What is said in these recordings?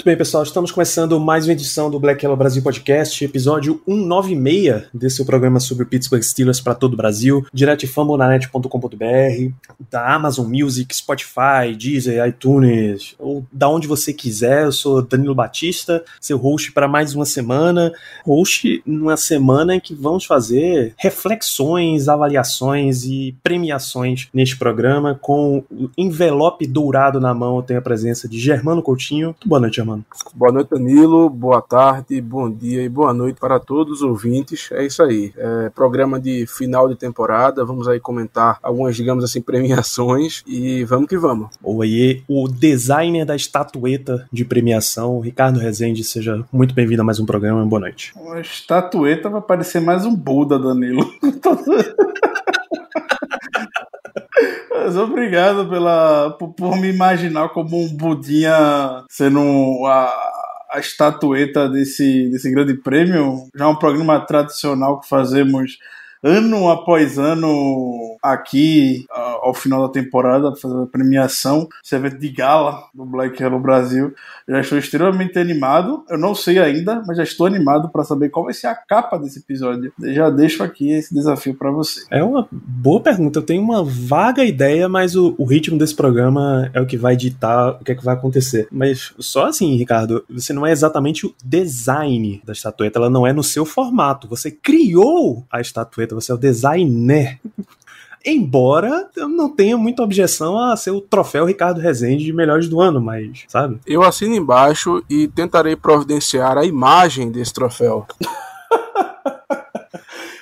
Muito bem, pessoal, estamos começando mais uma edição do Black Yellow Brasil Podcast, episódio 196 desse programa sobre o Pittsburgh Steelers para todo o Brasil, direto fambonanet.com.br, da Amazon Music, Spotify, Deezer, iTunes, ou da onde você quiser. Eu sou Danilo Batista, seu host para mais uma semana, host numa semana em que vamos fazer reflexões, avaliações e premiações neste programa, com o envelope dourado na mão, eu tenho a presença de Germano Coutinho. Boa noite, Germano. Boa noite, Danilo. Boa tarde, bom dia e boa noite para todos os ouvintes. É isso aí. É programa de final de temporada. Vamos aí comentar algumas, digamos assim, premiações e vamos que vamos. Aí, o designer da estatueta de premiação, Ricardo Rezende, seja muito bem-vindo a mais um programa. Boa noite. Uma estatueta vai parecer mais um Buda, Danilo. Mas obrigado pela, por, por, me imaginar como um Budinha sendo a, a estatueta desse, desse grande prêmio. Já é um programa tradicional que fazemos ano após ano aqui ao final da temporada, fazer a premiação, esse evento de gala do Black Hello Brasil. Já estou extremamente animado. Eu não sei ainda, mas já estou animado para saber qual vai ser a capa desse episódio. Eu já deixo aqui esse desafio para você. É uma boa pergunta. Eu tenho uma vaga ideia, mas o, o, ritmo desse programa é o que vai ditar o que é que vai acontecer. Mas só assim, Ricardo, você não é exatamente o design da estatueta, ela não é no seu formato. Você criou a estatueta, você é o designer. Embora eu não tenha muita objeção a ser o troféu Ricardo Rezende de melhores do ano, mas, sabe? Eu assino embaixo e tentarei providenciar a imagem desse troféu.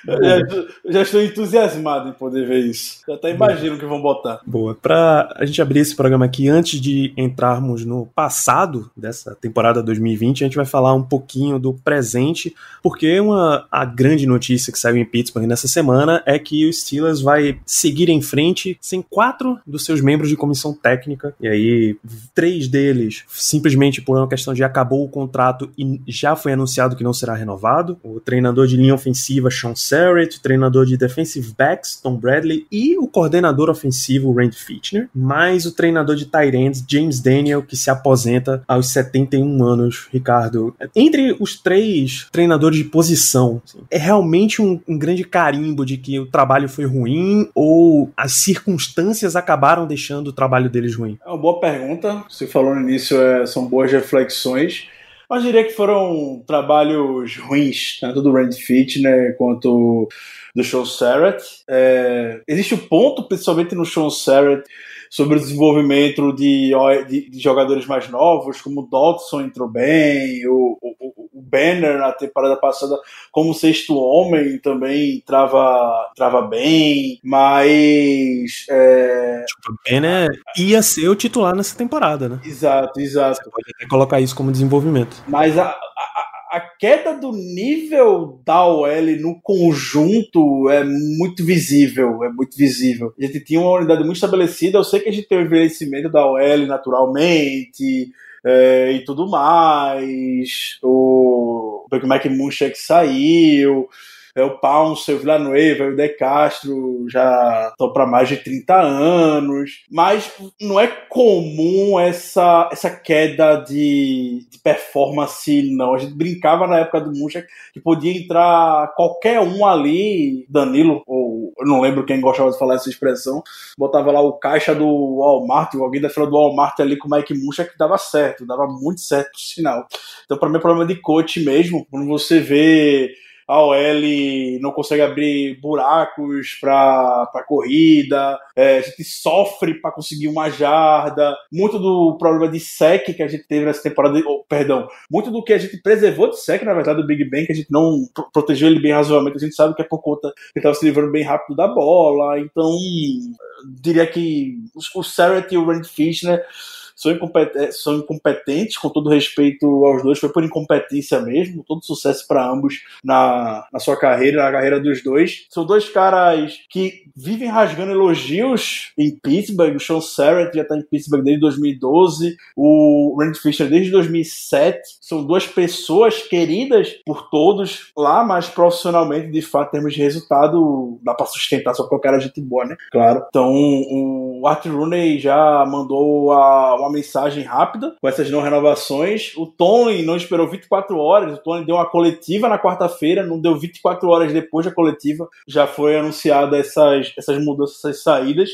Já, já, estou entusiasmado em poder ver isso. Já até imagino o que vão botar. Boa. Para a gente abrir esse programa aqui, antes de entrarmos no passado dessa temporada 2020, a gente vai falar um pouquinho do presente, porque uma, a grande notícia que saiu em Pittsburgh nessa semana é que o Steelers vai seguir em frente sem quatro dos seus membros de comissão técnica. E aí, três deles, simplesmente por uma questão de acabou o contrato e já foi anunciado que não será renovado. O treinador de linha ofensiva, Sean Sarrett, treinador de defensive backs, Tom Bradley, e o coordenador ofensivo, Randy Fitchner, mais o treinador de tight ends, James Daniel, que se aposenta aos 71 anos, Ricardo. Entre os três treinadores de posição, assim, é realmente um, um grande carimbo de que o trabalho foi ruim ou as circunstâncias acabaram deixando o trabalho deles ruim? É uma boa pergunta. Você falou no início, é, são boas reflexões. Mas diria que foram trabalhos ruins, tanto do Randy Fitner quanto do Sean Sarrett. É, existe o um ponto, principalmente no Sean Sarrett, sobre o desenvolvimento de, de, de, jogadores mais novos, como o Dodson entrou bem, o, o, o Banner na temporada passada, como sexto homem, também trava, trava bem, mas. É... Tipo, o Banner ia ser o titular nessa temporada, né? Exato, exato. Você pode até colocar isso como desenvolvimento. Mas a, a queda do nível da OL no conjunto é muito visível, é muito visível. A gente tinha uma unidade muito estabelecida, eu sei que a gente tem o envelhecimento da OL naturalmente é, e tudo mais, o Big Mac Munchak saiu, é o Pounce, o Villanueva, o De Castro já estão para mais de 30 anos, mas não é comum essa, essa queda de, de performance, não. A gente brincava na época do Munchak que podia entrar qualquer um ali, Danilo, ou eu não lembro quem gostava de falar essa expressão, botava lá o caixa do Walmart, alguém da fila do Walmart ali com o Mike Munchak que dava certo, dava muito certo, por sinal. Então, para mim, é problema de coach mesmo, quando você vê a OL não consegue abrir buracos para corrida, é, a gente sofre para conseguir uma jarda, muito do problema de sec que a gente teve nessa temporada, oh, perdão, muito do que a gente preservou de sec, na verdade, do Big Ben, que a gente não protegeu ele bem razoavelmente, a gente sabe que é por conta que ele estava se livrando bem rápido da bola, então diria que o Sarrett e o Randy Fitchner são, incompetentes, são incompetentes, com todo respeito aos dois, foi por incompetência mesmo, todo sucesso para ambos na, na sua carreira, na carreira dos dois. São dois caras que vivem rasgando elogios em Pittsburgh, o Sean Sarrett já tá em Pittsburgh desde 2012, o Randy Fisher desde 2007, são duas pessoas queridas por todos lá, mas profissionalmente, de fato, em termos de resultado, dá para sustentar só qualquer cara gente boa, né? Claro. Então, o Art Rooney já mandou a, uma mensagem rápida com essas não renovações. O Tony não esperou 24 horas, o Tony deu uma coletiva na quarta-feira, não deu 24 horas depois da coletiva, já foi anunciada essas, essas mudanças, essas saídas.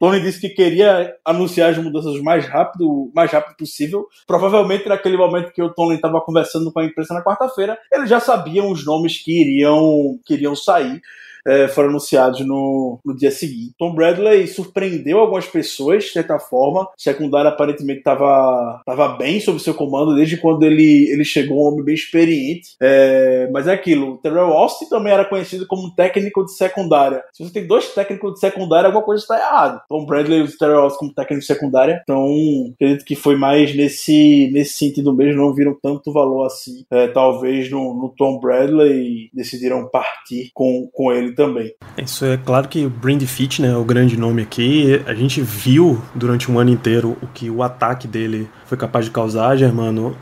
Tony disse que queria anunciar as mudanças o mais rápido, mais rápido possível. Provavelmente naquele momento que o Tony estava conversando com a imprensa na quarta-feira, eles já sabiam os nomes que iriam, que iriam sair é, foram anunciados no, no dia seguinte. Tom Bradley surpreendeu algumas pessoas, de certa forma. O secundário aparentemente estava tava bem sob seu comando desde quando ele, ele chegou, um homem bem experiente. É, mas é aquilo, o Terrell Austin também era conhecido como técnico de secundária. Se você tem dois técnicos de secundária, alguma coisa está errada. Tom Bradley e o Terrell Austin como técnico de secundária. Então, acredito que foi mais nesse, nesse sentido mesmo, não viram tanto valor assim. É, talvez no, no Tom Bradley decidiram partir com, com ele também. Isso é claro que o Brand Fit, né, é o grande nome aqui. A gente viu durante um ano inteiro o que o ataque dele foi capaz de causar, Germano.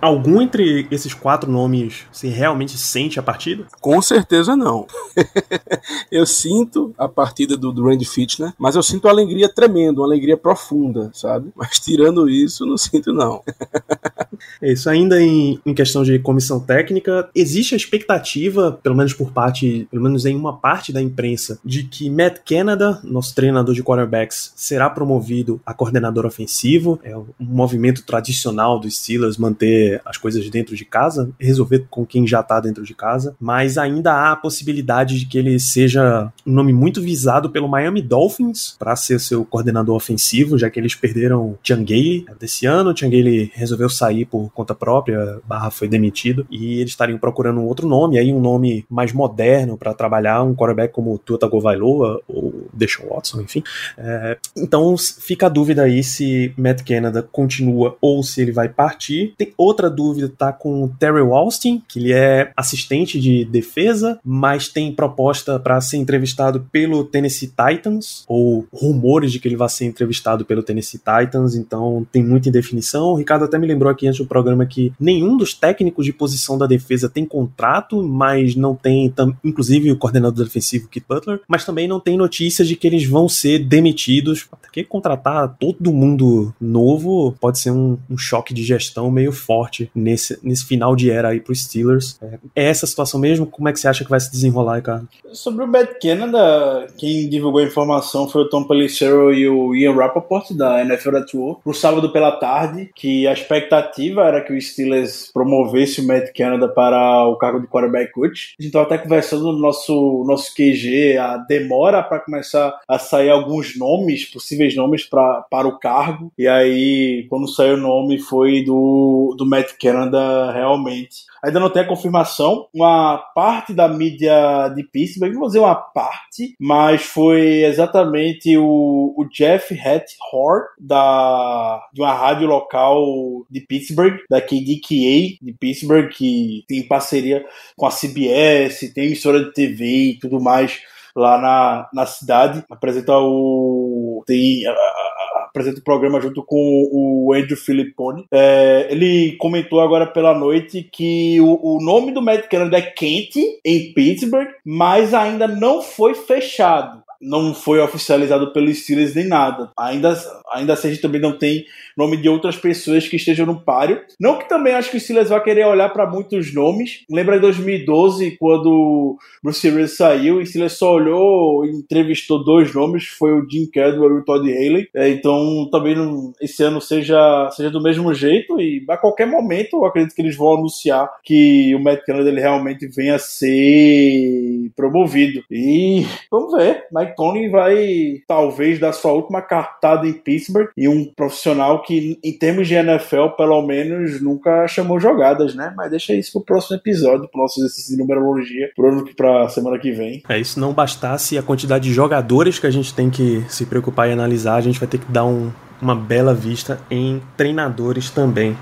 Algum entre esses quatro nomes se realmente sente a partida? Com certeza não. eu sinto a partida do, do Randy Fitner, mas eu sinto uma alegria tremenda, uma alegria profunda, sabe? Mas tirando isso, não sinto não. é isso. Ainda em, em questão de comissão técnica, existe a expectativa, pelo menos por parte, pelo menos em uma parte da imprensa, de que Matt Canada, nosso treinador de quarterbacks, será promovido a coordenador ofensivo. É um movimento tradicional dos Steelers manter as coisas dentro de casa, resolver com quem já tá dentro de casa, mas ainda há a possibilidade de que ele seja um nome muito visado pelo Miami Dolphins para ser seu coordenador ofensivo, já que eles perderam Changale desse ano, Changale resolveu sair por conta própria, Barra foi demitido, e eles estariam procurando um outro nome, aí um nome mais moderno para trabalhar, um quarterback como Tua Tagovailoa ou Deshaun Watson, enfim. É, então fica a dúvida aí se Matt Canada continua ou se ele vai partir. Tem outra dúvida tá com o Terry Austin, que ele é assistente de defesa, mas tem proposta para ser entrevistado pelo Tennessee Titans, ou rumores de que ele vai ser entrevistado pelo Tennessee Titans, então tem muita indefinição. O Ricardo até me lembrou aqui antes do programa que nenhum dos técnicos de posição da defesa tem contrato, mas não tem, inclusive o coordenador defensivo Kit Butler, mas também não tem notícias de que eles vão ser demitidos. Porque contratar todo mundo novo pode ser um, um choque de gestão meio forte forte nesse, nesse final de era aí pros Steelers. É, é essa situação mesmo? Como é que você acha que vai se desenrolar, Ricardo? Sobre o Bad Canada, quem divulgou a informação foi o Tom Pelissero e o Ian Rappaport da NFL Network no sábado pela tarde, que a expectativa era que o Steelers promovesse o Matt Canada para o cargo de quarterback coach. A gente estava até conversando no nosso, nosso QG a demora para começar a sair alguns nomes, possíveis nomes pra, para o cargo. E aí, quando saiu o nome, foi do, do Matt Canada realmente. Ainda não tem a confirmação. Uma parte da mídia de Pittsburgh, vou dizer uma parte, mas foi exatamente o, o Jeff Hathor da de uma rádio local de Pittsburgh, da KDKA de Pittsburgh, que tem parceria com a CBS, tem emissora de TV e tudo mais lá na, na cidade. Apresenta o. Tem a, apresenta o programa junto com o Andrew Filippone. É, ele comentou agora pela noite que o, o nome do Matt Canada é quente em Pittsburgh, mas ainda não foi fechado não foi oficializado pelo Steelers nem nada. Ainda, ainda assim, a gente também não tem nome de outras pessoas que estejam no páreo. Não que também acho que o Steelers vai querer olhar para muitos nomes. Lembra em 2012, quando Bruce Arians saiu, o Steelers só olhou e entrevistou dois nomes, foi o Jim Cadwell e o Todd Haley. É, então, também não, esse ano seja, seja do mesmo jeito e a qualquer momento eu acredito que eles vão anunciar que o Matt Canada ele realmente venha a ser promovido. E vamos ver, Mike Tony vai talvez dar sua última cartada em Pittsburgh e um profissional que, em termos de NFL, pelo menos nunca chamou jogadas, né? Mas deixa isso pro próximo episódio, pro nosso exercício de numerologia, pro pra semana que vem. É, isso não bastasse a quantidade de jogadores que a gente tem que se preocupar e analisar, a gente vai ter que dar um uma bela vista em treinadores também.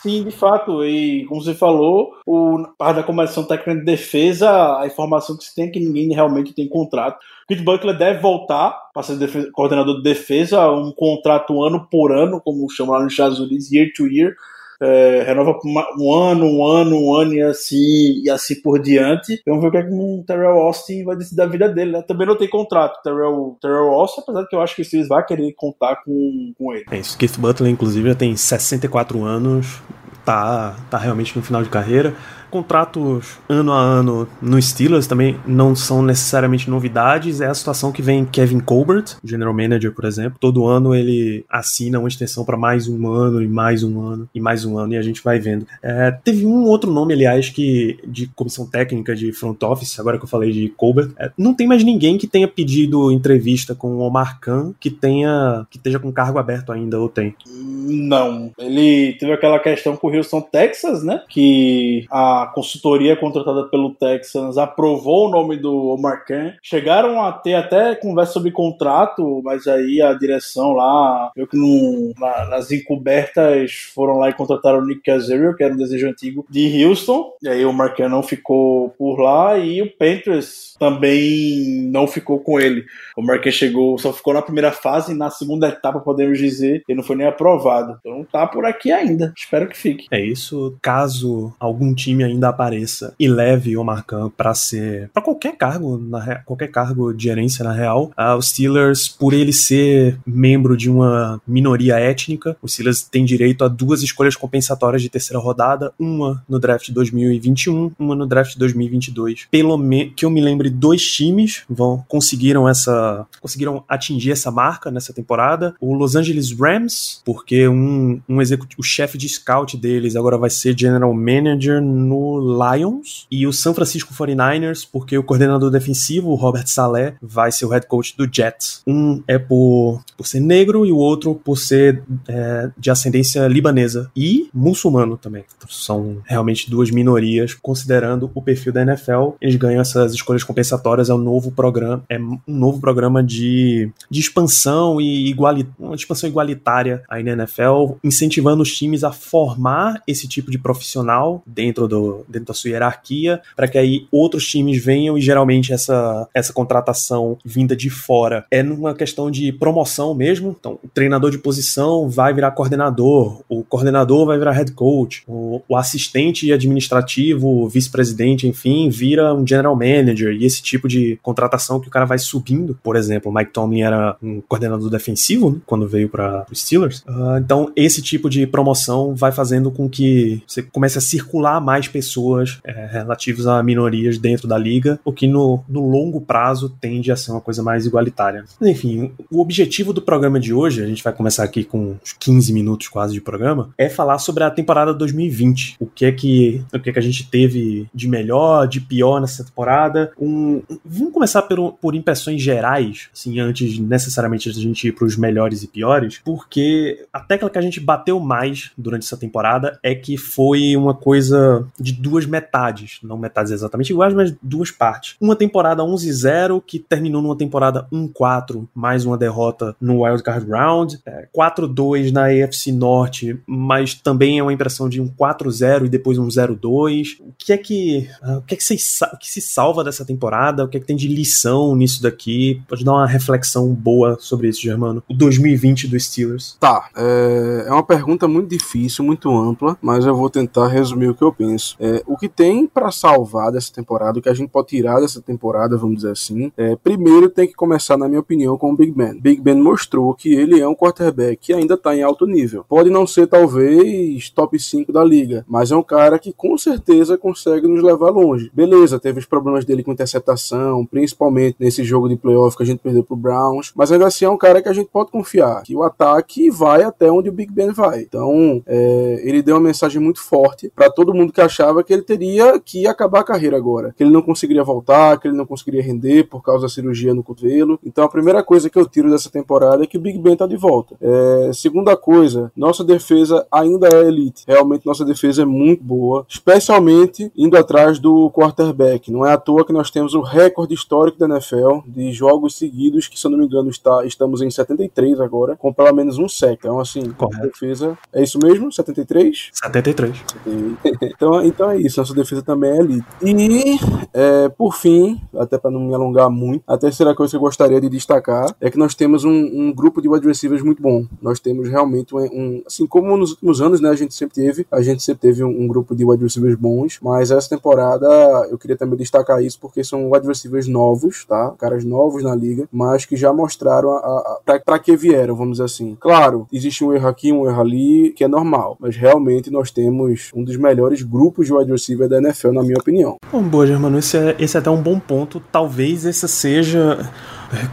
Sim, de fato. E como você falou, o parte da comissão técnica de defesa, a informação que se tem é que ninguém realmente tem contrato. Pete Butler deve voltar para ser coordenador de defesa, um contrato ano por ano, como chamam lá nos Estados Unidos, year to year é, renova um ano, um ano, um ano e assim, e assim por diante. Vamos ver o que, é que o Terrell Austin vai decidir da vida dele, né? Também não tem contrato, Terrell, Terrell Austin, apesar de que eu acho que o Steelers vai querer contar com, com ele. É isso, Keith Butler, inclusive, já tem 64 anos, tá, tá realmente no final de carreira contratos ano a ano no Steelers também não são necessariamente novidades. É a situação que vem Kevin Colbert, General Manager, por exemplo. Todo ano ele assina uma extensão para mais um ano e mais um ano e mais um ano e a gente vai vendo. É, teve um outro nome, aliás, que de comissão técnica de front office, agora que eu falei de Colbert, é, não tem mais ninguém que tenha pedido entrevista com o Omar Khan que tenha que esteja com cargo aberto ainda ou tem? Não. Ele teve aquela questão com o Houston, Texas, né? Que a consultoria contratada pelo Texans aprovou o nome do Omar Khan. Chegaram a ter até conversa sobre contrato, mas aí a direção lá, eu que não, na, nas encobertas foram lá e contrataram o Nick Casario, que era um desejo antigo de Houston. E aí o Omar Khan não ficou por lá e o Panthers também não ficou com ele. O Marquês chegou, só ficou na primeira fase e na segunda etapa, podemos dizer, ele não foi nem aprovado. Então tá por aqui ainda. Espero que fique. É isso. Caso algum time ainda apareça e leve o Marcan para ser para qualquer cargo, na qualquer cargo de gerência na real, uh, os Steelers, por ele ser membro de uma minoria étnica, os Steelers têm direito a duas escolhas compensatórias de terceira rodada, uma no draft 2021, uma no draft 2022. Pelo que eu me lembro dois times vão conseguiram essa conseguiram atingir essa marca nessa temporada. O Los Angeles Rams, porque um, um o chefe de scout deles agora vai ser general manager no Lions e o San Francisco 49ers, porque o coordenador defensivo, Robert Saleh, vai ser o head coach do Jets. Um é por, por ser negro e o outro por ser é, de ascendência libanesa e muçulmano também. São realmente duas minorias, considerando o perfil da NFL. Eles ganham essas escolhas compensatórias é um novo programa, é um novo programa de, de expansão e iguali, uma expansão igualitária aí na NFL, incentivando os times a formar esse tipo de profissional dentro, do, dentro da sua hierarquia, para que aí outros times venham e geralmente essa, essa contratação vinda de fora é numa questão de promoção mesmo. Então, o treinador de posição vai virar coordenador, o coordenador vai virar head coach, o, o assistente administrativo, vice-presidente, enfim, vira um general manager e esse tipo de contratação que o cara vai subindo. Por exemplo, Mike Tomlin era um coordenador defensivo né, quando veio para os Steelers. Uh, então, esse tipo de promoção vai fazendo com que você comece a circular mais pessoas é, relativas a minorias dentro da liga, o que no, no longo prazo tende a ser uma coisa mais igualitária. Enfim, o objetivo do programa de hoje, a gente vai começar aqui com uns 15 minutos quase de programa, é falar sobre a temporada 2020. O que é que, o que, é que a gente teve de melhor, de pior nessa temporada, um Vamos começar por, por impressões gerais, assim, antes necessariamente a gente ir para os melhores e piores, porque a tecla que a gente bateu mais durante essa temporada é que foi uma coisa de duas metades, não metades exatamente iguais, mas duas partes. Uma temporada 11-0 que terminou numa temporada 1-4, mais uma derrota no Wild Card Round, é, 4-2 na AFC Norte, mas também é uma impressão de um 4-0 e depois um 0-2. O que é que, uh, o que é que, vocês, o que se salva dessa temporada? temporada? O que é que tem de lição nisso daqui? Pode dar uma reflexão boa sobre isso, Germano. O 2020 do Steelers. Tá, é, é uma pergunta muito difícil, muito ampla, mas eu vou tentar resumir o que eu penso. É, o que tem para salvar dessa temporada, o que a gente pode tirar dessa temporada, vamos dizer assim, é, primeiro tem que começar, na minha opinião, com o Big Ben. Big Ben mostrou que ele é um quarterback que ainda tá em alto nível. Pode não ser, talvez, top 5 da liga, mas é um cara que com certeza consegue nos levar longe. Beleza, teve os problemas dele com interceptação principalmente nesse jogo de playoff que a gente perdeu pro Browns. Mas ainda assim é um cara que a gente pode confiar, que o ataque vai até onde o Big Ben vai. Então, é, ele deu uma mensagem muito forte para todo mundo que achava achava que ele teria que acabar a carreira agora, que ele não conseguiria voltar, que ele não conseguiria render por causa da cirurgia no cotovelo. Então a primeira coisa que eu tiro dessa temporada é que o Big Ben tá de volta. É, segunda coisa, nossa defesa ainda é elite. Realmente nossa defesa é muito boa, especialmente indo atrás do quarterback. Não é à toa que nós temos o recorde histórico da NFL de jogos seguidos, que se eu não me engano está, estamos em 73 agora, com pelo menos um sec. Então assim, Correto. defesa é isso mesmo? 73? 73. então, então é isso, nossa defesa também é elite. E é, por fim, até para não me alongar muito, a terceira coisa que eu gostaria de destacar é que nós temos um, um grupo de wide receivers muito bom. Nós temos realmente um, um, assim como nos últimos anos, né, a gente sempre teve, a gente sempre teve um, um, grupo de wide receivers bons, mas essa temporada eu queria também destacar isso porque são wide receivers novos, tá? Caras novos na liga, mas que já mostraram a, a, a para que vieram, vamos dizer assim. Claro, existe um erro aqui, um erro ali, que é normal, mas realmente nós temos um dos melhores grupos de wide receiver da NFL, na minha opinião. Bom, boa, Germano, esse é, esse é até um bom ponto. Talvez essa seja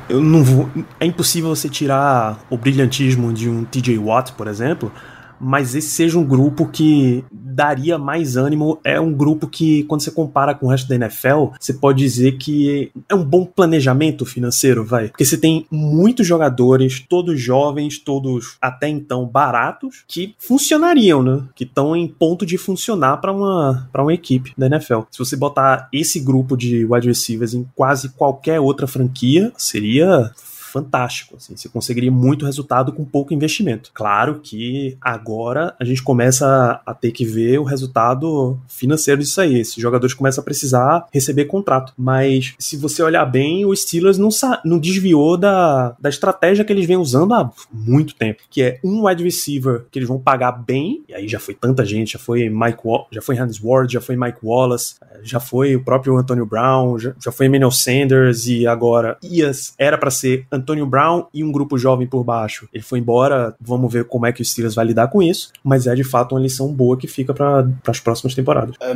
eu não vou, é impossível você tirar o brilhantismo de um TJ Watt, por exemplo, mas esse seja um grupo que daria mais ânimo. É um grupo que, quando você compara com o resto da NFL, você pode dizer que é um bom planejamento financeiro, vai. Porque você tem muitos jogadores, todos jovens, todos até então baratos, que funcionariam, né? Que estão em ponto de funcionar para uma, pra uma equipe da NFL. Se você botar esse grupo de wide receivers em quase qualquer outra franquia, seria fantástico. Assim, você conseguiria muito resultado com pouco investimento. Claro que agora a gente começa a ter que ver o resultado financeiro disso aí. Esses jogadores começam a precisar receber contrato. Mas se você olhar bem, o Steelers não, não desviou da, da estratégia que eles vêm usando há muito tempo, que é um wide receiver que eles vão pagar bem, e aí já foi tanta gente, já foi Mike já foi Hans Ward, já foi Mike Wallace, já foi o próprio Antonio Brown, já, já foi Emmanuel Sanders e agora Ias era para ser Brown e um grupo jovem por baixo. Ele foi embora, vamos ver como é que o Steelers vai lidar com isso, mas é de fato uma lição boa que fica para as próximas temporadas. É,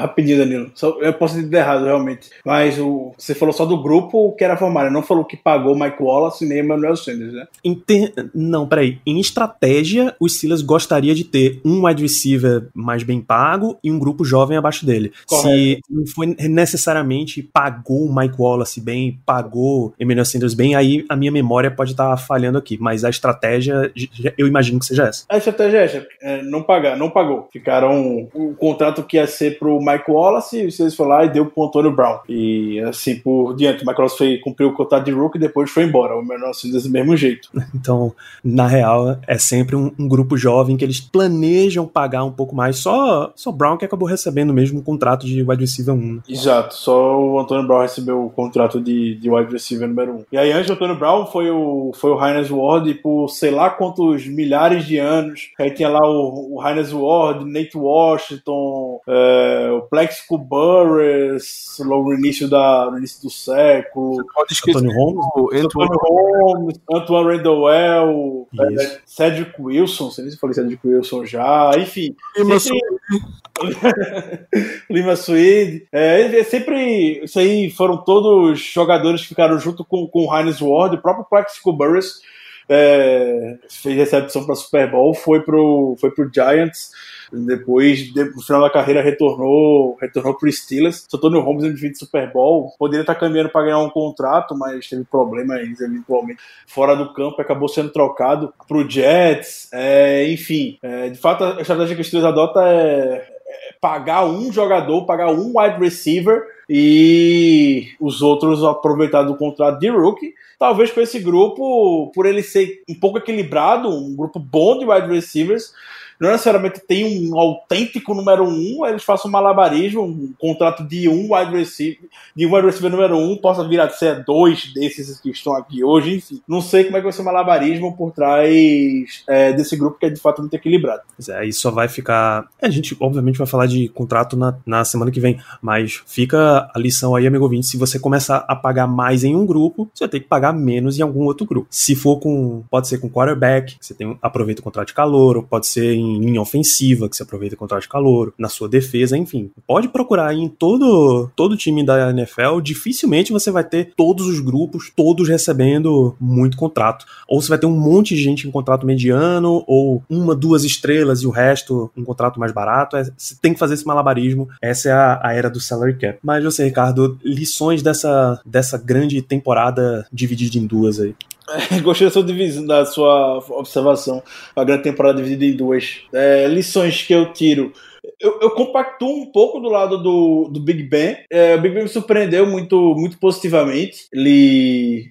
rapidinho, Danilo. Só, eu posso ter errado, realmente. Mas o, você falou só do grupo que era formado, não falou que pagou Mike Wallace nem Emmanuel Sanders, né? Ter, não, peraí. Em estratégia, o Steelers gostaria de ter um wide receiver mais bem pago e um grupo jovem abaixo dele. Correto. Se não foi necessariamente pagou o Mike Wallace bem, pagou Emmanuel Sanders bem, aí a minha memória pode estar tá falhando aqui, mas a estratégia, eu imagino que seja essa. A estratégia é essa, é, não pagar, não pagou. Ficaram o contrato que ia ser pro Mike Wallace, e vocês foram lá e deu pro Antônio Brown. E assim, por diante, o Mike Wallace foi, cumpriu o contrato de Rook e depois foi embora. O menor assim, desse mesmo jeito. Então, na real, é sempre um, um, grupo jovem que eles planejam pagar um pouco mais. Só, só Brown que acabou recebendo mesmo um contrato de wide receiver 1. Exato, só o Antônio Brown recebeu o contrato de, de wide receiver número 1. E aí, antes do Antônio Brown, foi o, foi o Heinz Ward por sei lá quantos milhares de anos. Aí tinha lá o, o Heinz Ward, Nate Washington, é, o Plexico Burris, logo no início, da, no início do século. Pode esquecer Antônio Holmes, Antônio Holmes, Antoine Randall, é, Cedric Wilson, não sei se eu falei Cedric Wilson já, enfim. Lima sempre... Lima Suede. É, é, sempre. Isso aí foram todos jogadores que ficaram junto com, com o Heinz Ward, o próprio Plexico Burris. É, fez recepção para Super Bowl, foi pro, foi pro Giants. Depois, no final da carreira, retornou retornou pro Steelers. Antônio Holmes MVP de Super Bowl. Poderia estar caminhando para ganhar um contrato, mas teve problemas eventualmente fora do campo. Acabou sendo trocado pro Jets. É, enfim, é, de fato, a estratégia que o Steelers adota é, é pagar um jogador, pagar um wide receiver e os outros aproveitar do contrato de rookie. Talvez com esse grupo, por ele ser um pouco equilibrado, um grupo bom de wide receivers, não necessariamente tem um autêntico número um, eles façam um malabarismo, um contrato de um wide receiver, de um wide receiver número um, possa vir a ser dois desses que estão aqui hoje, enfim. Não sei como é que vai ser o malabarismo por trás é, desse grupo que é de fato muito equilibrado. Pois é, aí só vai ficar. A gente, obviamente, vai falar de contrato na, na semana que vem, mas fica a lição aí, amigo ouvinte, se você começar a pagar mais em um grupo, você vai ter que pagar menos em algum outro grupo. Se for com, pode ser com quarterback, você tem, aproveita o contrato de calor, ou pode ser em linha ofensiva, que você aproveita o contrato de calor, na sua defesa, enfim. Pode procurar em todo, todo time da NFL, dificilmente você vai ter todos os grupos, todos recebendo muito contrato. Ou você vai ter um monte de gente em contrato mediano, ou uma, duas estrelas e o resto um contrato mais barato. É, você tem que fazer esse malabarismo. Essa é a, a era do salary cap. Mas você, Ricardo, lições dessa, dessa grande temporada dividida em duas aí. É, gostei da sua, divisão, da sua observação. A grande temporada dividida em duas. É, lições que eu tiro eu, eu compactuo um pouco do lado do, do Big Ben. É, o Big Ben me surpreendeu muito, muito positivamente. Ele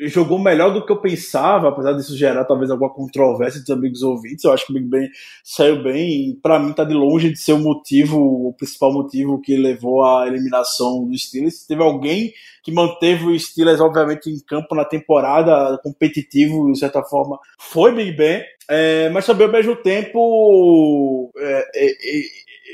jogou melhor do que eu pensava, apesar disso gerar talvez alguma controvérsia dos amigos ouvintes. Eu acho que o Big Ben saiu bem. Para mim, tá de longe de ser o motivo, o principal motivo que levou à eliminação do Steelers. Teve alguém que manteve o Steelers, obviamente, em campo na temporada, competitivo, de certa forma, foi Big Ben. É, mas também, ao mesmo tempo, é, é, é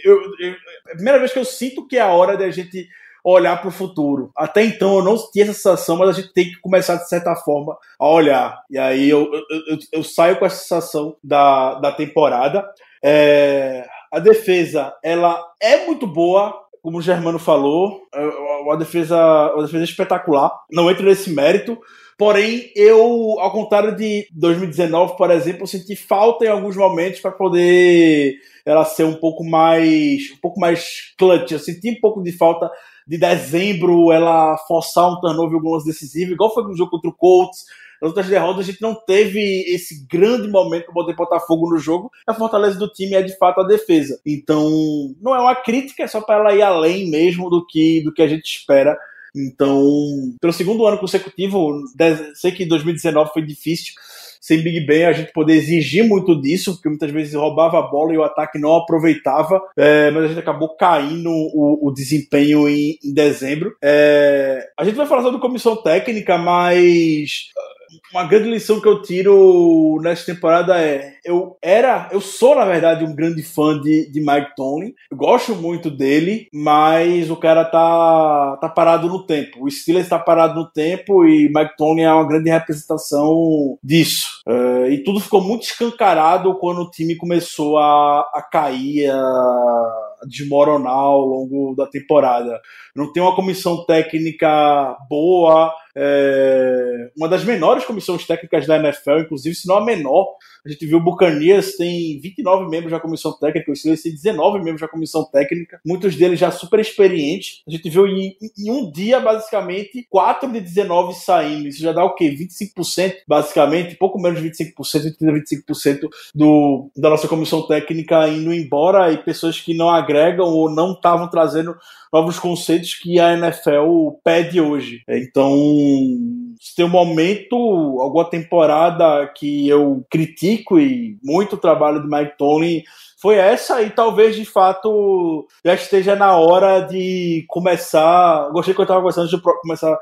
eu, eu, é a primeira vez que eu sinto que é a hora da gente olhar para o futuro. Até então eu não tinha essa sensação, mas a gente tem que começar, de certa forma, a olhar. E aí eu, eu, eu saio com essa sensação da, da temporada. É, a defesa, ela é muito boa, como o Germano falou, uma defesa, uma defesa espetacular. Não entro nesse mérito, Porém, eu, ao contrário de 2019, por exemplo, senti falta em alguns momentos para poder ela ser um pouco mais um pouco mais clutch. Eu senti um pouco de falta de dezembro ela forçar um turnover algumas decisivo, igual foi no jogo contra o Colts. Nas outras derrotas a gente não teve esse grande momento para poder botar fogo no jogo. A fortaleza do time é de fato a defesa. Então, não é uma crítica, é só para ela ir além mesmo do que do que a gente espera então, pelo segundo ano consecutivo, sei que 2019 foi difícil sem Big Ben a gente poder exigir muito disso, porque muitas vezes roubava a bola e o ataque não aproveitava, é, mas a gente acabou caindo o, o desempenho em, em dezembro. É, a gente vai falar sobre comissão técnica, mas uma grande lição que eu tiro nessa temporada é eu era, eu sou na verdade um grande fã de, de Mike Tomlin. Eu gosto muito dele, mas o cara tá tá parado no tempo. O Steelers está parado no tempo e Mike Tomlin é uma grande representação disso. Uh, e tudo ficou muito escancarado quando o time começou a, a cair, a desmoronar ao longo da temporada. Não tem uma comissão técnica boa, é, uma das menores comissões técnicas da NFL, inclusive, se não a menor. A gente viu o Buccaneers tem 29 membros da comissão técnica, o Steelers tem 19 membros da comissão técnica, muitos deles já super experientes. A gente viu em, em um dia, basicamente, 4 de 19 saindo. Isso já dá o quê? 25%, basicamente, pouco menos de 25%, 25% do, da nossa comissão técnica indo embora e pessoas que não agregam ou não estavam trazendo novos conceitos que a NFL pede hoje. Então, se tem um momento, alguma temporada que eu critico e muito trabalho do Mike Tony foi essa e talvez de fato já esteja na hora de começar. Gostei que eu estava conversando de começar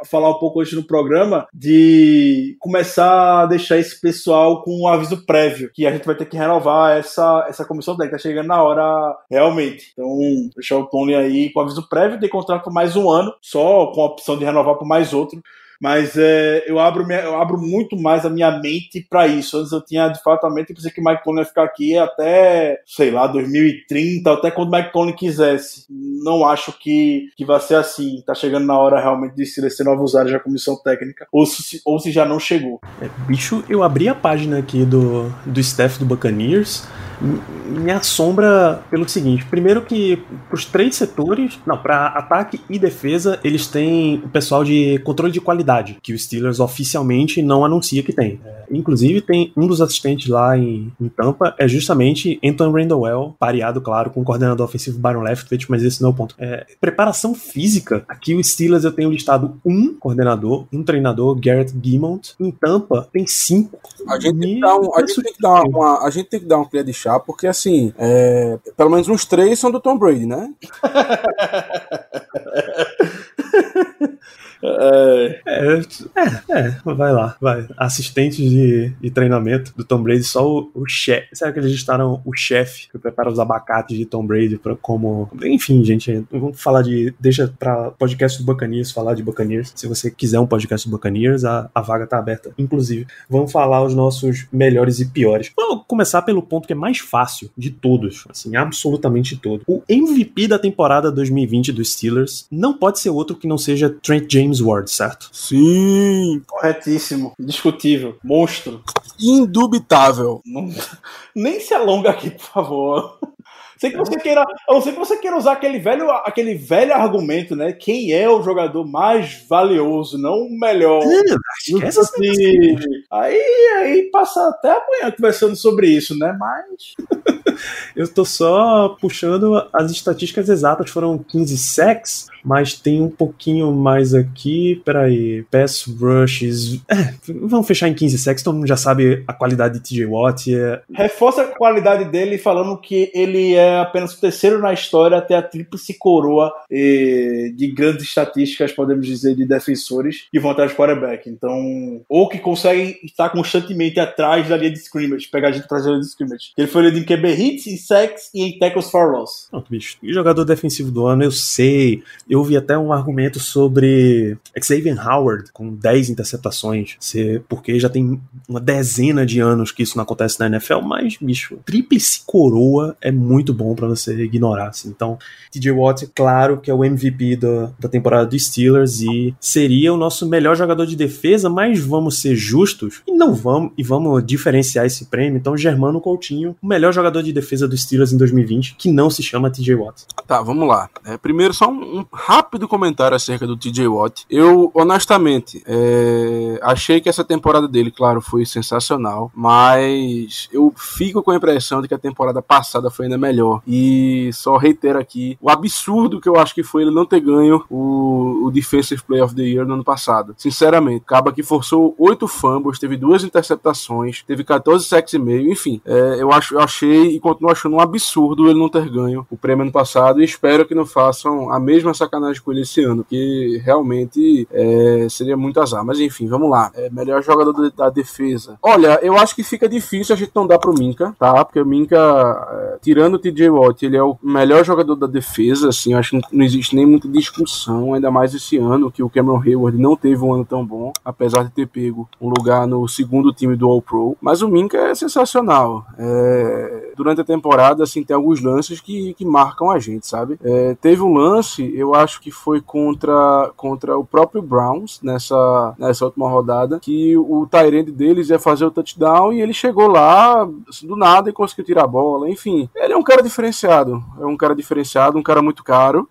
a falar um pouco hoje no programa de começar a deixar esse pessoal com um aviso prévio que a gente vai ter que renovar essa, essa comissão técnica. Tá chegando na hora realmente. Então, deixar o Tony aí com aviso prévio, ter contrato por mais um ano, só com a opção de renovar por mais outro mas é, eu, abro minha, eu abro muito mais a minha mente para isso. Antes eu tinha de fato a mente pensei que o Mike Conley ia ficar aqui até, sei lá, 2030, até quando o Mike Conley quisesse. Não acho que, que vai ser assim. Tá chegando na hora realmente de selecionar novos áreas da comissão técnica, ou se, ou se já não chegou. É, bicho, eu abri a página aqui do, do staff do Buccaneers me assombra pelo seguinte: primeiro, que para os três setores, não, para ataque e defesa, eles têm o pessoal de controle de qualidade, que o Steelers oficialmente não anuncia que tem. É, inclusive, tem um dos assistentes lá em, em Tampa, é justamente Anton Randall, pareado, claro, com o coordenador ofensivo Byron Leftwich, mas esse não é o ponto. É, preparação física, aqui o Steelers eu tenho listado um coordenador, um treinador, Garrett Gimmont. Em Tampa, tem cinco. A gente tem que dar, um, a gente tem que dar uma, a gente tem que dar uma colher de chá porque assim, é, pelo menos uns três são do Tom Brady, né? É, é, É, vai lá, vai. Assistentes de, de treinamento do Tom Brady, só o, o chefe. Será que eles estaram o chefe que prepara os abacates de Tom Brady pra, como. Enfim, gente, vamos falar de. Deixa pra podcast do Buccaneers falar de Buccaneers. Se você quiser um podcast do Buccaneers, a, a vaga tá aberta. Inclusive, vamos falar os nossos melhores e piores. Vamos começar pelo ponto que é mais fácil de todos, assim, absolutamente todo. O MVP da temporada 2020 dos Steelers não pode ser outro que não seja Trent James Ward, certo? Sim! Corretíssimo. Indiscutível. Monstro. Indubitável. Não- nem se alonga aqui, por favor. Sei que você queira, a não ser que você queira usar aquele velho, aquele velho argumento, né? Quem é o jogador mais valioso, não o melhor. Esquece esse negócio. E aí, aí passa até amanhã conversando sobre isso, né? Mas Eu tô só puxando as estatísticas exatas, foram 15 sacks, mas tem um pouquinho mais aqui. Peraí, pass rushes. É, vamos fechar em 15 sacks, todo mundo já sabe a qualidade de TJ Watt. É, reforça a qualidade dele falando que ele é apenas o terceiro na história a ter a tríplice coroa de grandes estatísticas, podemos dizer, de defensores que vão atrás do quarterback. Então, ou que conseguem estar constantemente atrás da linha de scrimmage, pegar a gente atrás da linha de scrimmage. Ele foi lido em QB hits, em sacks e em tackles for loss. Pronto, bicho. E jogador defensivo do ano, eu sei. Eu vi até um argumento sobre Xavier Howard, com 10 interceptações, porque já tem uma dezena de anos que isso não acontece na NFL, mas, bicho, tríplice coroa é muito bom pra você ignorar. assim. Então, TJ Watt, claro que é o MVP da, da temporada dos Steelers e seria o nosso melhor jogador de defesa, mas vamos ser justos e não vamos e vamos diferenciar esse prêmio. Então, Germano Coutinho, o melhor jogador de defesa dos Steelers em 2020, que não se chama TJ Watt. Tá, vamos lá. É, primeiro, só um, um rápido comentário acerca do TJ Watt. Eu, honestamente, é, achei que essa temporada dele, claro, foi sensacional, mas eu fico com a impressão de que a temporada passada foi ainda melhor. E só reitero aqui o absurdo que eu acho que foi ele não ter ganho o, o Defensive Player of the Year no ano passado. Sinceramente, acaba que forçou oito fumbles, teve duas interceptações, teve 14 sacks e meio, enfim. é, eu, acho, eu achei continuo achando um absurdo ele não ter ganho o prêmio ano passado e espero que não façam a mesma sacanagem com ele esse ano, que realmente é, seria muito azar. Mas enfim, vamos lá. É, melhor jogador da, defesa. Olha, eu acho que fica difícil a gente não dar pro Minka, tá? Porque o Minka, é, tirando o TJ Watt, ele é o melhor jogador da defesa, assim, acho que não, não existe nem muita discussão, ainda mais esse ano, que o Cameron Hayward não teve um ano tão bom, apesar de ter pego um lugar no segundo time do All-Pro. Mas o Minka é sensacional. É, durante a temporada, assim, tem alguns lances que, que marcam a gente, sabe? É, teve um lance, eu acho que foi contra, contra o próprio Browns nessa, nessa última rodada, que o Tyrande deles ia fazer o touchdown e ele chegou lá assim, do nada e conseguiu tirar a bola. Enfim, ele é um cara diferenciado. É um cara diferenciado, um cara muito caro.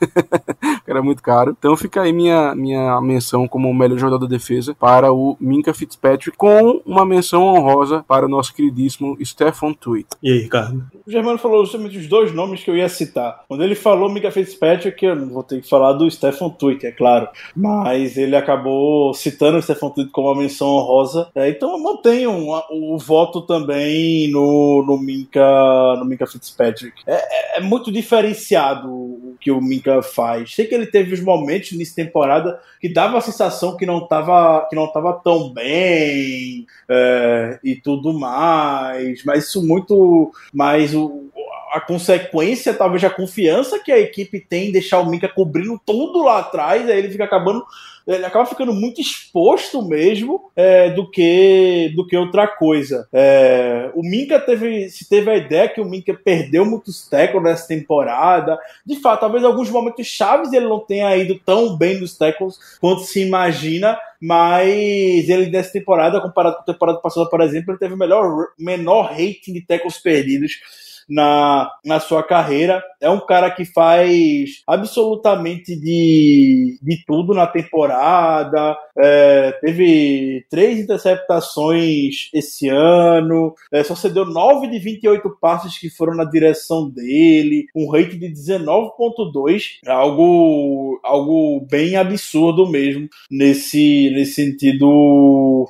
era muito caro. Então fica aí minha, minha menção como o melhor jogador da defesa para o Minka Fitzpatrick, com uma menção honrosa para o nosso queridíssimo Stefan Tweet. E aí, Ricardo? O Germano falou justamente os dois nomes que eu ia citar. Quando ele falou Mika Fitzpatrick, eu não vou ter que falar do Stefan Tuitt, é claro. Mas ele acabou citando o Stefan Tuitt como uma menção honrosa. É, então eu mantenho o voto também no, no, Minka, no Minka Fitzpatrick. É, é- é muito diferenciado o que o Minka faz. Sei que ele teve os momentos nessa temporada que dava a sensação que não estava que não tava tão bem é, e tudo mais, mas isso muito mais o, a consequência, talvez a confiança que a equipe tem em deixar o Minka cobrindo tudo lá atrás, aí ele fica acabando ele acaba ficando muito exposto mesmo é, do que do que outra coisa. É, o Minka teve se teve a ideia que o Minka perdeu muitos tackles nessa temporada. De fato, talvez alguns momentos chaves ele não tenha ido tão bem nos tackles quanto se imagina, mas ele nessa temporada, comparado com a temporada passada, por exemplo, ele teve o melhor menor rating de tackles perdidos na, na sua carreira. É um cara que faz absolutamente de, de tudo na temporada. É, teve três interceptações esse ano. É, só cedeu 9 de 28 passes que foram na direção dele. Um rate de 19,2. Algo, algo bem absurdo mesmo nesse, nesse sentido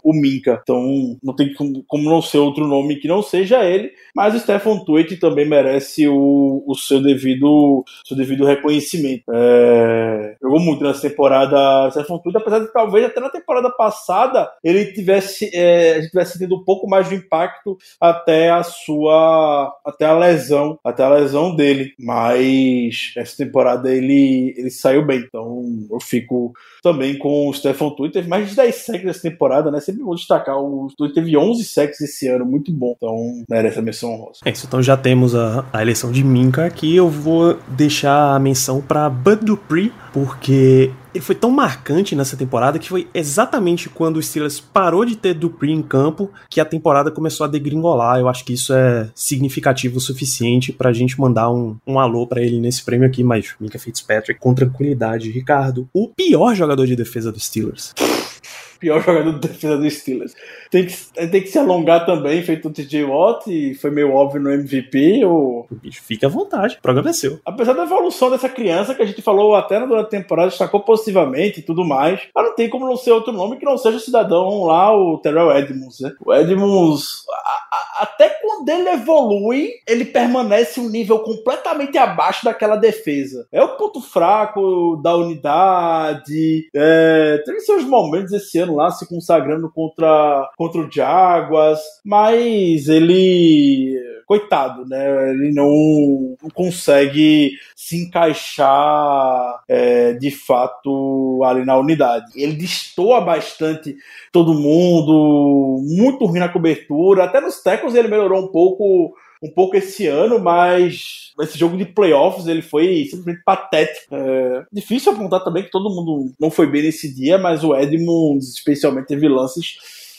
o Minka. Então não tem como, não ser outro nome que não seja ele. Mas o Stefan Tweet também merece o, o seu devido seu devido reconhecimento. É, jogou muito nessa temporada Stephen Tudo, apesar de talvez até na temporada passada ele tivesse é, tivesse sentido um pouco mais de impacto até a sua até a lesão, até a lesão dele, mas essa temporada ele ele saiu bem. Então eu fico também com o Stefan Tuitt. Teve mais de 10 sacks nessa temporada, né? Sempre vou destacar. O Tuitt teve 11 sacks esse ano, muito bom. Então merece a menção rosa. É isso, então já temos a, a eleição de Minka aqui. Eu vou deixar a menção para Bud Dupree, porque ele foi tão marcante nessa temporada que foi exatamente quando o Steelers parou de ter Dupree em campo que a temporada começou a degringolar. Eu acho que isso é significativo o suficiente pra gente mandar um, um alô para ele nesse prêmio aqui, mas Minka Fitzpatrick com tranquilidade. Ricardo, o pior jogador de defesa dos Steelers pior jogador de defesa dos Steelers. Tem que, tem que se alongar também, feito o TJ Watt, e foi meio óbvio no MVP. Ou... Fica à vontade, o programa é seu. Apesar da evolução dessa criança, que a gente falou até na durante a temporada, destacou positivamente e tudo mais, mas não tem como não ser outro nome que não seja o cidadão lá, o Terrell Edmonds. Né? O Edmonds, a, a, até quando ele evolui, ele permanece um nível completamente abaixo daquela defesa. É o ponto fraco da unidade. É, teve seus momentos esse ano lá se consagrando contra, contra o Jaguars, mas ele coitado, né? Ele não, não consegue se encaixar é, de fato ali na unidade. Ele destoa bastante todo mundo, muito ruim na cobertura. Até nos tackles ele melhorou um pouco um pouco esse ano, mas esse jogo de playoffs ele foi simplesmente patético. É, difícil apontar também que todo mundo não foi bem nesse dia, mas o Edmonds especialmente teve lances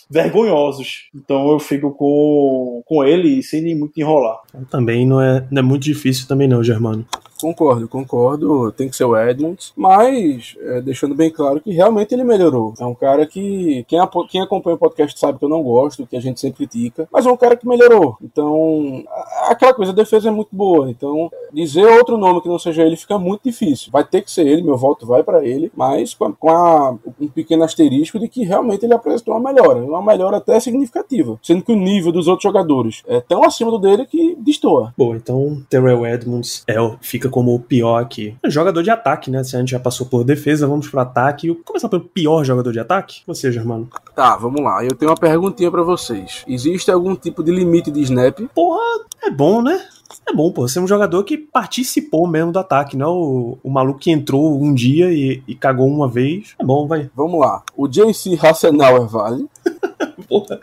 vergonhosos. Então eu fico com, com ele sem nem muito enrolar. Também não é, não é muito difícil também não, Germano. Concordo, concordo. Tem que ser o Edmonds, mas é, deixando bem claro que realmente ele melhorou. É um cara que quem, quem acompanha o podcast sabe que eu não gosto, que a gente sempre critica, mas é um cara que melhorou. Então, aquela coisa, a defesa é muito boa. Então, dizer outro nome que não seja ele fica muito difícil. Vai ter que ser ele, meu voto vai para ele, mas com, a, com a, um pequeno asterisco de que realmente ele apresentou uma melhora, uma melhora até significativa, sendo que o nível dos outros jogadores é tão acima do dele que destoa. Bom, então Terrell Edmonds é, fica fica como o pior aqui. Jogador de ataque, né? Se a gente já passou por defesa, vamos pro ataque. Vamos começar pelo pior jogador de ataque? Você, Germano. Tá, vamos lá. Eu tenho uma perguntinha para vocês. Existe algum tipo de limite de snap? Porra, é bom, né? É bom, pô. Você é um jogador que participou mesmo do ataque, não o, o maluco que entrou um dia e, e cagou uma vez. É bom, vai. Vamos lá. O JC Hassenauer vale? Porra,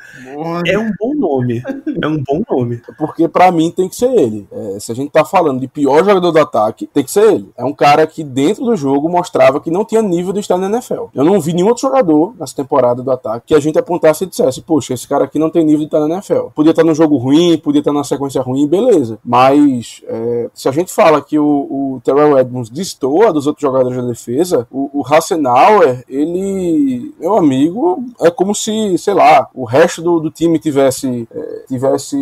é um bom nome. É um bom nome. Porque para mim tem que ser ele. É, se a gente tá falando de pior jogador do ataque, tem que ser ele. É um cara que dentro do jogo mostrava que não tinha nível de estar na NFL. Eu não vi nenhum outro jogador nessa temporada do ataque que a gente apontasse e dissesse, poxa, esse cara aqui não tem nível de estar na NFL. Podia estar no jogo ruim, podia estar na sequência ruim, beleza. Mas é, se a gente fala que o, o Terrell Edmonds destoa dos outros jogadores da defesa, o, o Hassenauer, ele, meu amigo, é como se, sei lá, o resto do, do time tivesse, é, tivesse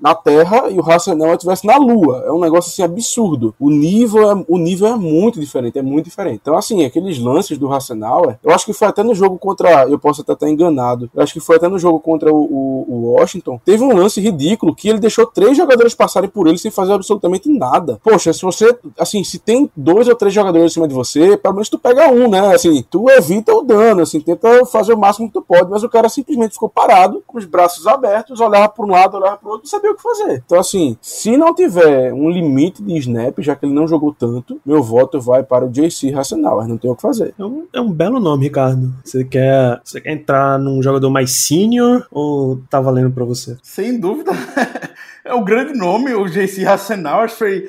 na Terra e o Hassenauer tivesse na Lua. É um negócio assim absurdo. O nível é, o nível é muito diferente, é muito diferente. Então, assim, aqueles lances do Hassenauer, eu acho que foi até no jogo contra. Eu posso até estar enganado. Eu acho que foi até no jogo contra o, o, o Washington. Teve um lance ridículo que ele deixou três jogadores passarem por ele sem fazer absolutamente nada. Poxa, se você, assim, se tem dois ou três jogadores em cima de você, pelo menos tu pega um, né? Assim, tu evita o dano, assim, tenta fazer o máximo que tu pode, mas o cara simplesmente ficou parado, com os braços abertos, olhava para um lado, olhava para o outro, não sabia o que fazer. Então, assim, se não tiver um limite de snap, já que ele não jogou tanto, meu voto vai para o JC Racional, não tem o que fazer. É um, é um belo nome, Ricardo. Você quer, você quer entrar num jogador mais senior ou tá valendo para você? Sem dúvida. é o grande nome, o JC Hassenauer foi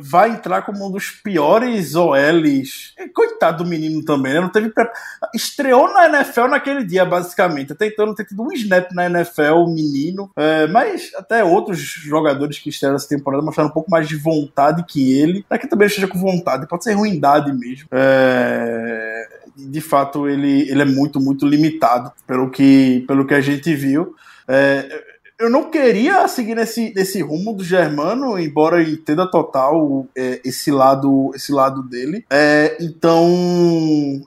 vai entrar como um dos piores OLs. Coitado do menino também, né? Não teve pre... Estreou na NFL naquele dia, basicamente. Até então não tem tido um snap na NFL, o menino. É, mas até outros jogadores que estrearam essa temporada mostraram um pouco mais de vontade que ele. É que também esteja com vontade, pode ser ruindade mesmo. É... De fato, ele, ele é muito, muito limitado pelo que, pelo que a gente viu. É, eu não queria seguir nesse, nesse rumo do Germano, embora entenda total é, esse lado esse lado dele. É, então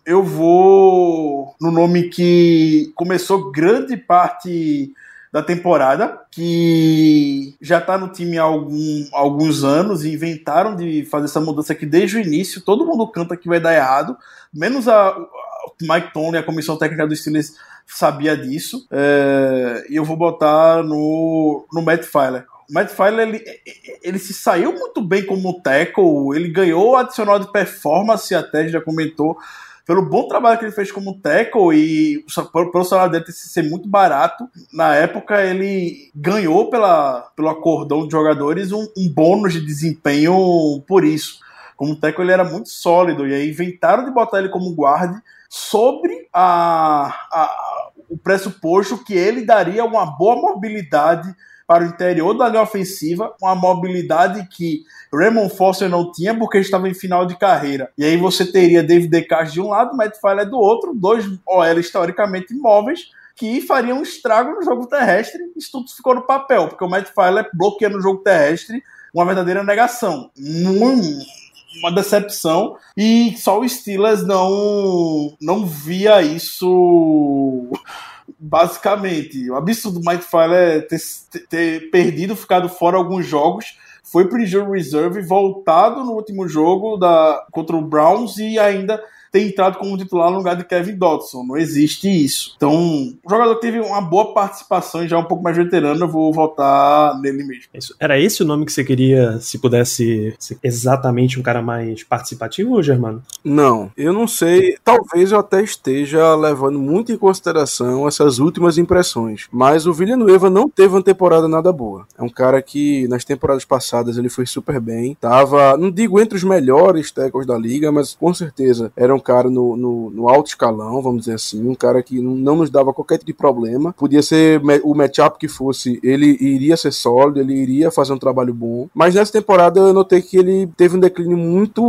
eu vou no nome que começou grande parte da temporada, que já está no time há algum, alguns anos e inventaram de fazer essa mudança aqui desde o início. Todo mundo canta que vai dar errado, menos a, a Mike Tony, a comissão técnica do Steelers sabia disso. É, e eu vou botar no, no Matt Filer. O Matt Filer, ele, ele se saiu muito bem como tackle, ele ganhou adicional de performance, até já comentou, pelo bom trabalho que ele fez como tackle e pelo salário dele ser muito barato. Na época, ele ganhou pela, pelo acordão de jogadores um, um bônus de desempenho por isso. Como tackle, ele era muito sólido, e aí inventaram de botar ele como guarde sobre a, a, o pressuposto que ele daria uma boa mobilidade para o interior da linha ofensiva, uma mobilidade que Raymond Foster não tinha porque estava em final de carreira. E aí você teria David DeCastro de um lado, Matt Filer do outro, dois OL historicamente imóveis que fariam um estrago no jogo terrestre. Isso tudo ficou no papel, porque o Matt Filer bloqueando o jogo terrestre uma verdadeira negação. Uma decepção e só o Steelers não não via isso basicamente. O absurdo do Mike Filer é ter, ter, perdido, ficado fora alguns jogos, foi pro injury reserve, voltado no último jogo da, contra o Browns e ainda ter entrado como titular no lugar de Kevin Dodson. Não existe isso. Então, o jogador teve uma boa participação e já é um pouco mais veterano, eu vou votar nele mesmo. Isso. Era esse o nome que você queria, se pudesse ser exatamente um cara mais participativo, Germano? Não, eu não sei. Talvez eu até esteja levando muito em consideração essas últimas impressões. Mas o Villanueva não teve uma temporada nada boa. É um cara que nas temporadas passadas ele foi super bem. Tava, não digo entre os melhores tackles da liga, mas com certeza era um cara no, no, no, alto escalão, vamos dizer assim, um cara que não, nos dava qualquer tipo de problema. Podia ser o matchup que fosse, ele iria ser sólido, ele iria fazer um trabalho bom. Mas nessa temporada eu notei que ele teve um declínio muito,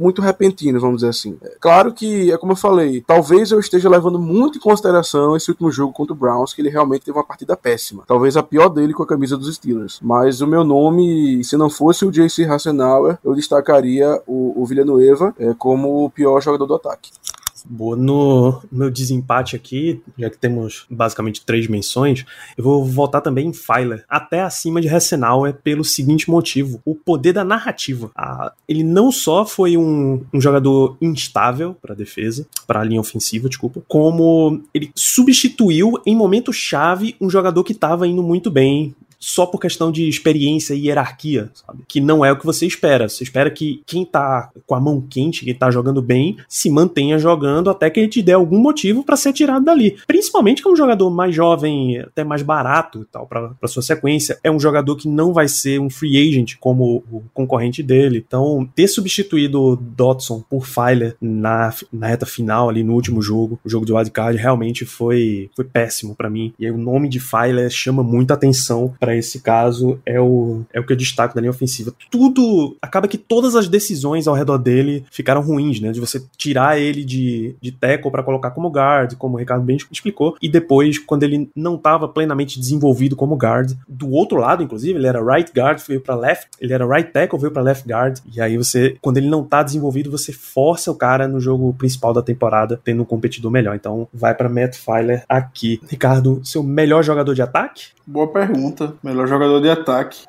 muito repentino, vamos dizer assim. É, claro que, é como eu falei, talvez eu esteja levando muito em consideração esse último jogo contra o Browns, que ele realmente teve uma partida péssima. Talvez a pior dele com a camisa dos Steelers. Mas o meu nome, se não fosse o JC Hassenauer, eu destacaria o, o Villanueva é, como o pior jogador do ataque. Boa, no meu desempate aqui, já que temos basicamente três menções, eu vou voltar também em Filer, até acima de Hassenauer, pelo seguinte motivo: o poder da narrativa. Ah, ele não só foi um, um jogador instável para defesa, para a linha ofensiva, desculpa, como ele substituiu em momento chave um jogador que estava indo muito bem só por questão de experiência e hierarquia, sabe? Que não é o que você espera. Você espera que quem tá com a mão quente, quem tá jogando bem, se mantenha jogando até que ele te dê algum motivo para ser tirado dali. Principalmente que é um jogador mais jovem, até mais barato e tal, pra, pra sua sequência. É um jogador que não vai ser um free agent como o concorrente dele. Então, ter substituído Dotson por Filer na, na reta final ali no último jogo, o jogo de wildcard, realmente foi, foi péssimo para mim. E aí, o nome de Filer chama muita atenção para esse caso é o, é o que eu destaco da linha ofensiva. Tudo. Acaba que todas as decisões ao redor dele ficaram ruins, né? De você tirar ele de, de tackle para colocar como guard, como o Ricardo bem explicou, e depois, quando ele não estava plenamente desenvolvido como guard, do outro lado, inclusive, ele era right guard, veio para left, ele era right tackle, veio para left guard, e aí você, quando ele não tá desenvolvido, você força o cara no jogo principal da temporada, tendo um competidor melhor. Então, vai para Matt Filer aqui. Ricardo, seu melhor jogador de ataque? Boa pergunta. Melhor jogador de ataque.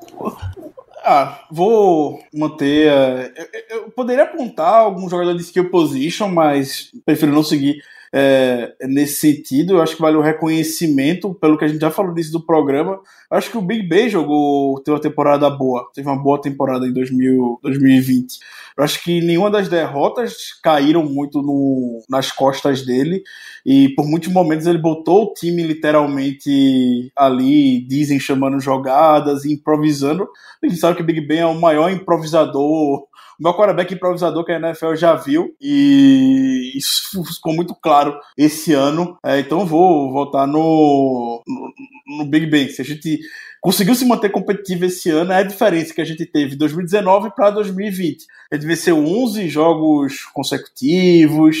Ah, vou manter. Uh, eu, eu, poderia apontar algum jogador de skill position, mas prefiro não seguir é, nesse sentido. Eu acho que vale o reconhecimento, pelo que a gente já falou disso do programa. Eu acho que o Big Ben jogou, teve uma temporada boa, teve uma boa temporada em 2000, 2020. Eu acho que nenhuma das derrotas caíram muito no, nas costas dele e por muitos momentos ele botou o time literalmente ali, dizem chamando jogadas, improvisando. A gente sabe que o Big Ben é o maior improvisador meu quarterback improvisador que a NFL já viu e isso ficou muito claro esse ano. É, então vou voltar no, no, no, Big Ben. Se a gente conseguiu se manter competitivo esse ano, é a diferença que a gente teve de 2019 para 2020. A gente venceu 11 jogos consecutivos,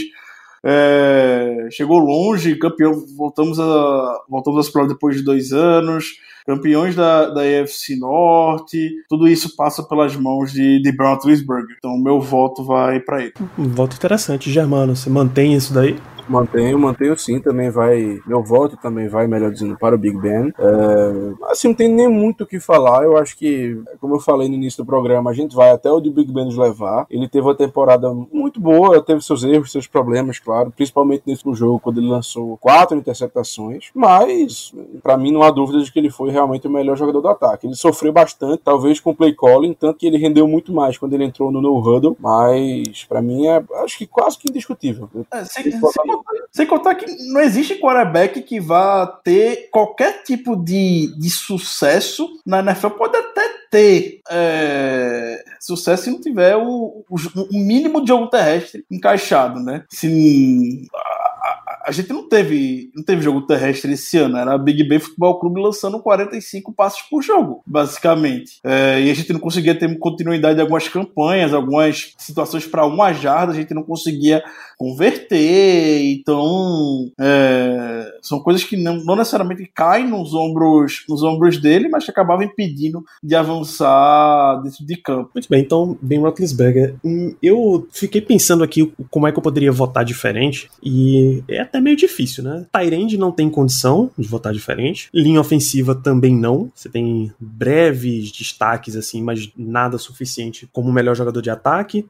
é, chegou longe, campeão, voltamos a voltamos às provas depois de dois anos, campeões da, da EFC Norte, tudo isso passa pelas mãos de, de Brown Então meu voto vai para ele. Um voto interessante, Germano. Você mantém isso daí? Mantenho, mantenho sim, também vai. Meu voto também vai, melhor dizendo, para o Big Ben. É, assim, não tem nem muito o que falar. Eu acho que, como eu falei no início do programa, a gente vai até onde o Big Ben nos levar. Ele teve uma temporada muito boa, teve seus erros, seus problemas, claro, principalmente nesse jogo, quando ele lançou quatro interceptações. Mas, para mim, não há dúvida de que ele foi realmente o melhor jogador do ataque. Ele sofreu bastante, talvez com o play calling, tanto que ele rendeu muito mais quando ele entrou no no huddle, mas para mim é acho que quase que indiscutível. É, sem, sem, sem, contar, que não existe quarterback que vá ter qualquer tipo de, de sucesso na NFL, pode até ter é, sucesso se não tiver o, o, o, mínimo de jogo terrestre encaixado, né? Se a gente não teve, não teve jogo terrestre esse ano. Era a Big Ben Futebol Clube lançando 45 passos por jogo, basicamente. É, e a gente não conseguia ter continuidade de algumas campanhas, algumas situações para uma jarda, a gente não conseguia converter. Então, é, são coisas que não, não, necessariamente caem nos ombros, nos ombros dele, mas que acabavam impedindo de avançar dentro de campo. Muito bem, então, Ben Roethlisberger, hum, eu fiquei pensando aqui como é que eu poderia votar diferente, e é até meio difícil, né? Tyrande não tem condição de votar diferente, linha ofensiva também não, você tem breves destaques, assim, mas nada suficiente como melhor jogador de ataque.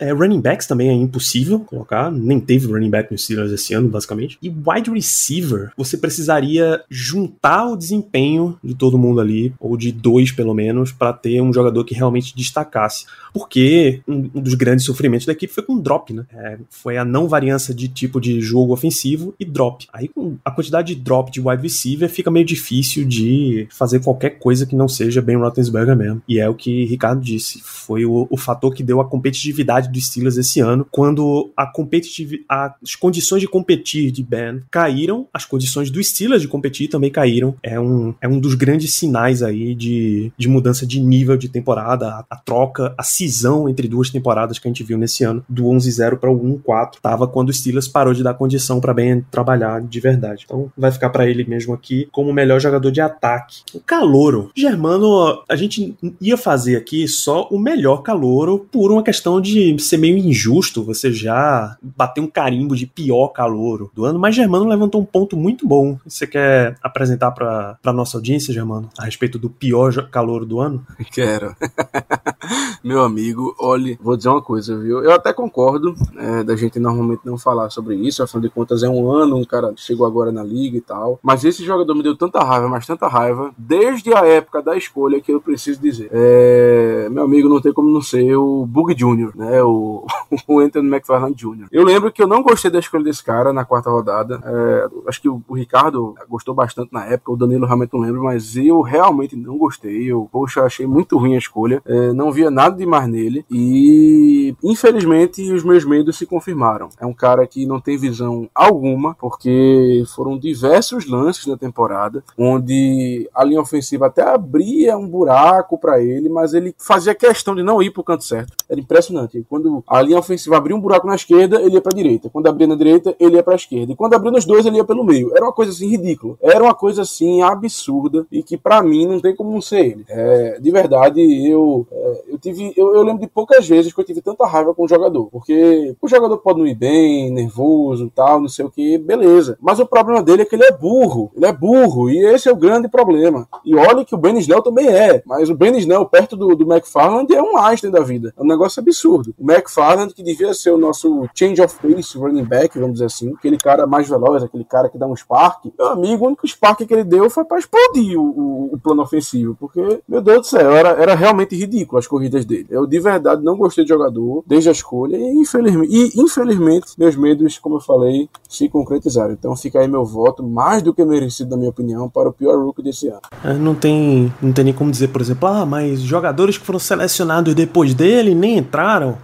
É, running backs também é impossível colocar, nem teve running back nos Steelers esse ano, basicamente. E wide receiver, você precisaria juntar o desempenho de todo mundo ali, ou de dois pelo menos, para ter um jogador que realmente destacasse. Porque um, um, dos grandes sofrimentos da equipe foi com drop, né? É, foi a não variância de tipo de jogo ofensivo e drop. Aí com a quantidade de drop de wide receiver fica meio difícil de fazer qualquer coisa que não seja bem Roethlisberger mesmo. E é o que Ricardo disse, foi o, o fator que deu a competitividade dos Steelers esse ano, quando a competitividade as condições de competir de Ben caíram, as condições do Steelers de competir também caíram. É um, é um dos grandes sinais aí de, de mudança de nível de temporada, a, a troca, a cisão entre duas temporadas que a gente viu nesse ano, do 11-0 para o 1-4, tava quando o Steelers parou de dar condição para Ben trabalhar de verdade. Então vai ficar para ele mesmo aqui como o melhor jogador de ataque. O calouro. Germano, a gente ia fazer aqui só o melhor calouro por uma questão de ser meio injusto. Você já bater um carimbo de pior calouro do ano, mas Germano levantou um ponto muito bom. Você quer apresentar para nossa audiência, Germano, a respeito do pior calouro do ano? Quero. Meu amigo, olhe, vou dizer uma coisa, viu? Eu até concordo é, da gente normalmente não falar sobre isso, afinal de contas é um ano, um cara chegou agora na liga e tal. Mas esse jogador me deu tanta raiva, mas tanta raiva, desde a época da escolha que eu preciso dizer. É, meu amigo, não tem como não ser o Bug Jr., né? O, o Anthony McFarland Jr. Eu lembro que eu não gostei da escolha desse cara na quarta rodada. É, acho que o, o, Ricardo gostou bastante na época, o Danilo realmente não lembro, mas eu realmente não gostei. Eu, poxa, achei muito ruim a escolha. É, não via nada de mais nele. E, infelizmente, os meus medos se confirmaram. É um cara que não tem visão alguma, porque foram diversos lances na temporada onde a linha ofensiva até abria um buraco para ele, mas ele fazia questão de não ir pro canto certo. Era impressionante. Quando a linha ofensiva abria um buraco na esquerda, ele ia para a direita. Quando abria na direita, ele ia para a esquerda. E quando abria nos dois, ele ia pelo meio. Era uma coisa assim ridícula. Era uma coisa assim absurda e que para mim não tem como não ser ele. É, de verdade, eu, é, eu tive. Eu, eu, lembro de poucas vezes que eu tive tanta raiva com o jogador. Porque o jogador pode não ir bem, nervoso tal, não sei o que, beleza. Mas o problema dele é que ele é burro. Ele é burro. E esse é o grande problema. E olha que o Ben Snell também é. Mas o Ben Snell, perto do, do McFarland, é um Einstein da vida. É um negócio absurdo. O McFarland, que devia ser o nosso change of pace running back, vamos dizer assim, aquele cara mais veloz, aquele cara que dá um spark. Meu amigo, o único spark que ele deu foi para explodir o, o, o, plano ofensivo, porque, meu Deus do céu, era, era realmente ridículo as corridas dele. Eu de verdade não gostei de jogador desde a escolha e infelizmente, e, infelizmente meus medos, como eu falei, se concretizaram. Então fica aí meu voto, mais do que merecido, na minha opinião, para o pior rookie desse ano. É, não tem, não tem nem como dizer, por exemplo, ah, mas jogadores que foram selecionados depois dele nem entraram.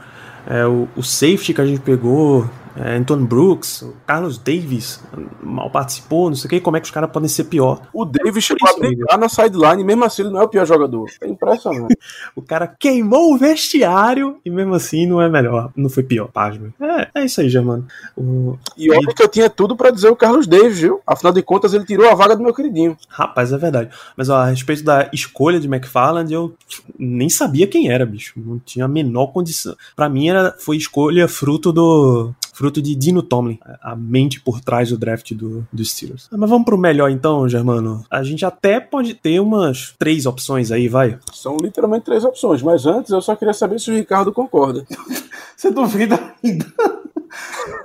É, o, o safety que a gente pegou é, Anton Brooks, Carlos Davis mal participou, não sei o que, como é que os caras podem ser pior? O Davis chegou a brincar na sideline, mesmo assim ele não é o pior jogador. É impressionante. o cara queimou o vestiário e mesmo assim não é melhor, não foi pior, pasme. É, é isso aí, já, mano. O... E olha que eu tinha tudo para dizer o Carlos Davis, viu? Afinal de contas, ele tirou a vaga do meu queridinho. Rapaz, é verdade. Mas ó, a respeito da escolha de McFarland, eu nem sabia quem era, bicho. Não tinha a menor condição. Para mim era, foi escolha fruto do fruto de Dino Tomlin, a mente por trás do draft do, do Steelers. Ah, mas vamos pro melhor então, Germano. A gente até pode ter umas três opções aí, vai. São literalmente três opções, mas antes eu só queria saber se o Ricardo concorda. Você duvida ainda?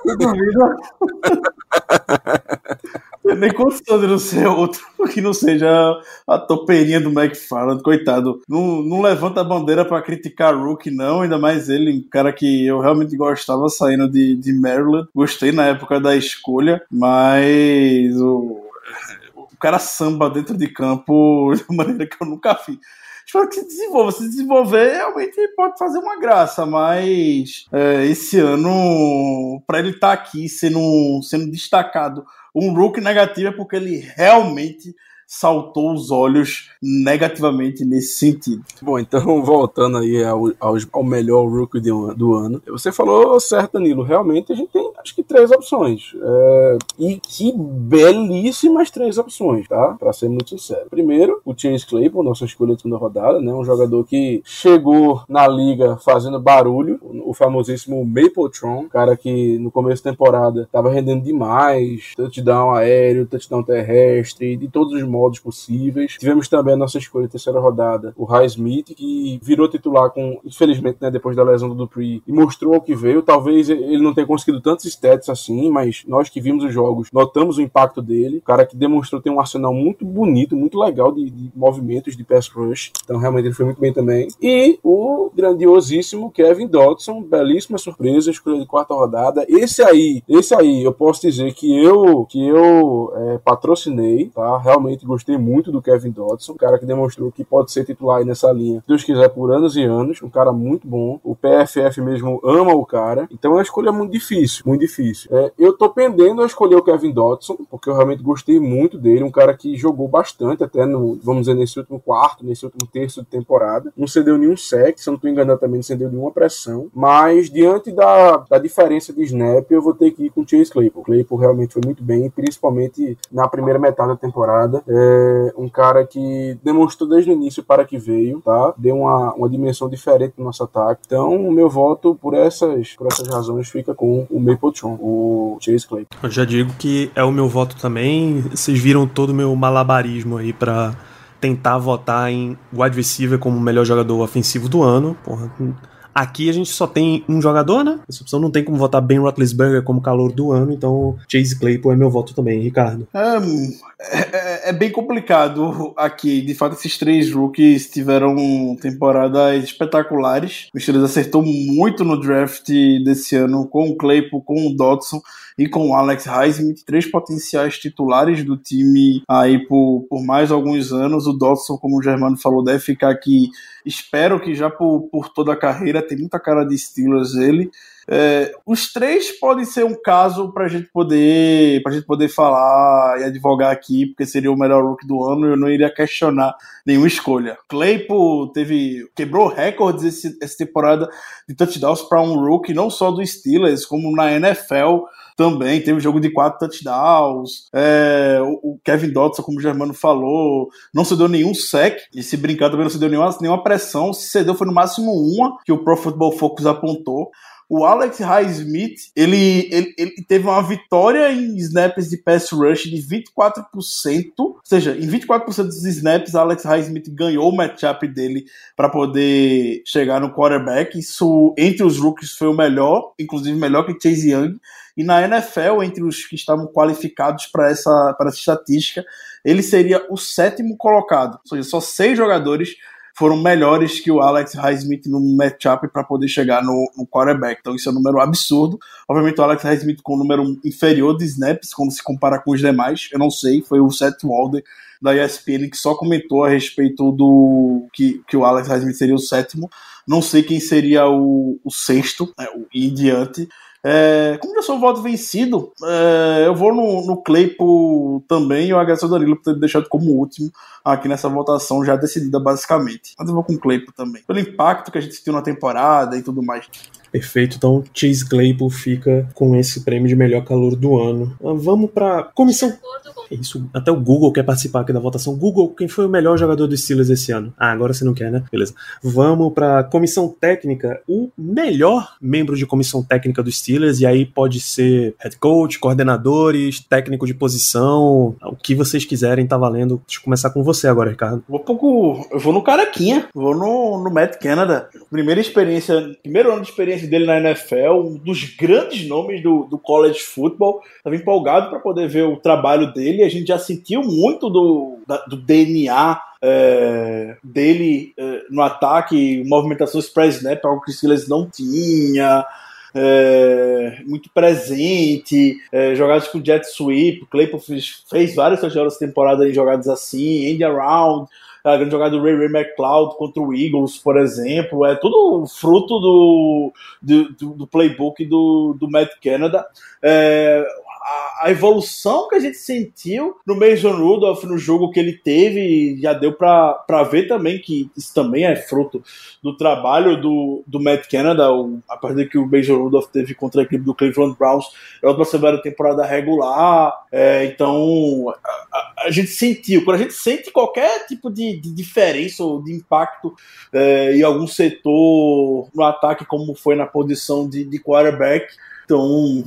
Você duvida? Nem de não ser outro que não seja a topeirinha do McFarland, coitado. Não, não levanta a bandeira para criticar Rook, não, ainda mais ele, um cara que eu realmente gostava saindo de, de Maryland. Gostei na época da escolha, mas o, o cara samba dentro de campo de maneira que eu nunca vi espero que se desenvolva. Se desenvolver, realmente pode fazer uma graça, mas é, esse ano, para ele estar tá aqui sendo, sendo destacado um rookie negativo é porque ele realmente saltou os olhos negativamente nesse sentido. Bom, então voltando aí ao, ao, ao melhor rookie do, do, ano, você falou certo, Danilo, realmente a gente tem acho que três opções. É, e que belíssimas três opções, tá? Pra ser muito sincero. Primeiro, o Chase Claypool, nossa escolha de segunda rodada, né? Um jogador que chegou na liga fazendo barulho, o famosíssimo Mapletron, cara que no começo da temporada estava rendendo demais, touchdown aéreo, touchdown terrestre, de todos os modos possíveis. Tivemos também a nossa escolha terceira rodada, o High Smith, que virou titular com, infelizmente, né, depois da lesão do Dupree, e mostrou o que veio. Talvez ele não tenha conseguido tantos stats assim, mas nós que vimos os jogos notamos o impacto dele. O cara que demonstrou ter um arsenal muito bonito, muito legal de, de movimentos de pass rush. Então, realmente, ele foi muito bem também. E o grandiosíssimo Kevin Dodson, belíssima surpresa, escolha de quarta rodada. Esse aí, esse aí, eu posso dizer que eu, que eu é, patrocinei, tá? Realmente gostei muito do Kevin Dodson, um cara que demonstrou que pode ser titular aí nessa linha, se Deus quiser, por anos e anos. Um cara muito bom. O PFF mesmo ama o cara. Então é uma escolha muito difícil, muito difícil. É, eu tô pendendo a escolher o Kevin Dodson, porque eu realmente gostei muito dele. Um cara que jogou bastante, até no, vamos dizer, nesse último quarto, nesse último terço de temporada. Não cedeu nenhum sec, se eu não tô enganado também, não cedeu nenhuma pressão. Mas diante da, da diferença de snap, eu vou ter que ir com o Chase Claypool. Claypool realmente foi muito bem, principalmente na primeira metade da temporada. É um cara que demonstrou desde o início para que veio, tá? Deu uma, uma dimensão diferente no nosso ataque. Então, o meu voto por essas, por essas razões fica com o Mapletron, o Chase Clay. Eu já digo que é o meu voto também. Vocês viram todo o meu malabarismo aí para tentar votar em wide receiver como o melhor jogador ofensivo do ano. Porra, Aqui a gente só tem um jogador, né? Essa opção não tem como votar Ben Roethlisberger como calor do ano, então Chase Claypool é meu voto também, Ricardo. É, é, é, bem complicado aqui. De fato, esses três rookies tiveram temporadas espetaculares. O Steelers acertou muito no draft desse ano com o Claypool, com o Dodson e com o Alex Highsmith, três potenciais titulares do time aí por, por mais alguns anos. O Dodson, como o Germano falou, deve ficar aqui, espero que já por, por toda a carreira, tem muita cara de Steelers ele. É, os três podem ser um caso para a gente poder para gente poder falar e advogar aqui, porque seria o melhor rookie do ano. Eu não iria questionar nenhuma escolha. Claypool teve quebrou recordes esse, essa temporada de touchdowns para um rookie, não só do Steelers, como na NFL também teve um jogo de quatro touchdowns. É, o Kevin Dodson, como o Germano falou, não cedeu nenhum sec. E se brincar também não cedeu nenhuma, nenhuma pressão. Se cedeu foi no máximo uma que o Pro Football Focus apontou. O Alex Highsmith, ele, ele, ele teve uma vitória em snaps de pass rush de 24%, ou seja, em 24% dos snaps, Alex Highsmith ganhou o matchup dele para poder chegar no quarterback. Isso, entre os rookies, foi o melhor, inclusive melhor que Chase Young. E na NFL, entre os que estavam qualificados para essa, essa estatística, ele seria o sétimo colocado. Ou seja, só seis jogadores foram melhores que o Alex Highsmith no matchup para poder chegar no, no, quarterback. Então isso é um número absurdo. Obviamente o Alex Highsmith com um número inferior de snaps, quando se compara com os demais. Eu não sei, foi o Seth Walder da ESPN que só comentou a respeito do que, que o Alex Highsmith seria o sétimo. Não sei quem seria o, o sexto né, e em diante. É, como eu sou voto vencido, é, eu vou no, no Claypool também eu agradeço ao Danilo por ter deixado como último aqui nessa votação já decidida basicamente. Mas eu vou com o Claypool também. Pelo impacto que a gente sentiu na temporada e tudo mais. Perfeito, então Chase Claypool fica com esse prêmio de melhor calor do ano. Ah, vamos para comissão. Isso, até o Google quer participar aqui da votação. Google, quem foi o melhor jogador do Steelers esse ano? Ah, agora você não quer, né? Beleza. Vamos para comissão técnica. O melhor membro de comissão técnica do Steelers, e aí pode ser head coach, coordenadores, técnico de posição, o que vocês quiserem, tá valendo. Deixa eu começar com você agora, Ricardo. Vou pouco. Eu vou no Caraquinha, vou no, no Matt Canada. Primeira experiência, primeiro ano de experiência dele na NFL, um dos grandes nomes do, do college football. Estava empolgado para poder ver o trabalho dele. A gente já sentiu muito do, da, do DNA é, dele é, no ataque, movimentação express snap, algo que o Steelers não tinha. É, muito presente, é, jogadas com jet sweep, Claypool fez, várias touchdowns temporada em jogadas assim, end around, a grande jogada do Ray Ray McLeod contra o Eagles, por exemplo, é tudo fruto do, do, do playbook do, do Matt Canada. É, a, evolução que a gente sentiu no Mason Rudolph no jogo que ele teve já deu para ver também que isso também é fruto do trabalho do, do Matt Canada, o, a partir que o Mason Rudolph teve contra a equipe do Cleveland Browns é outra semana temporada regular, é, então a, a, a, gente sentiu, quando a gente sente qualquer tipo de, de diferença ou de impacto é, em algum setor no ataque como foi na posição de, de quarterback, então,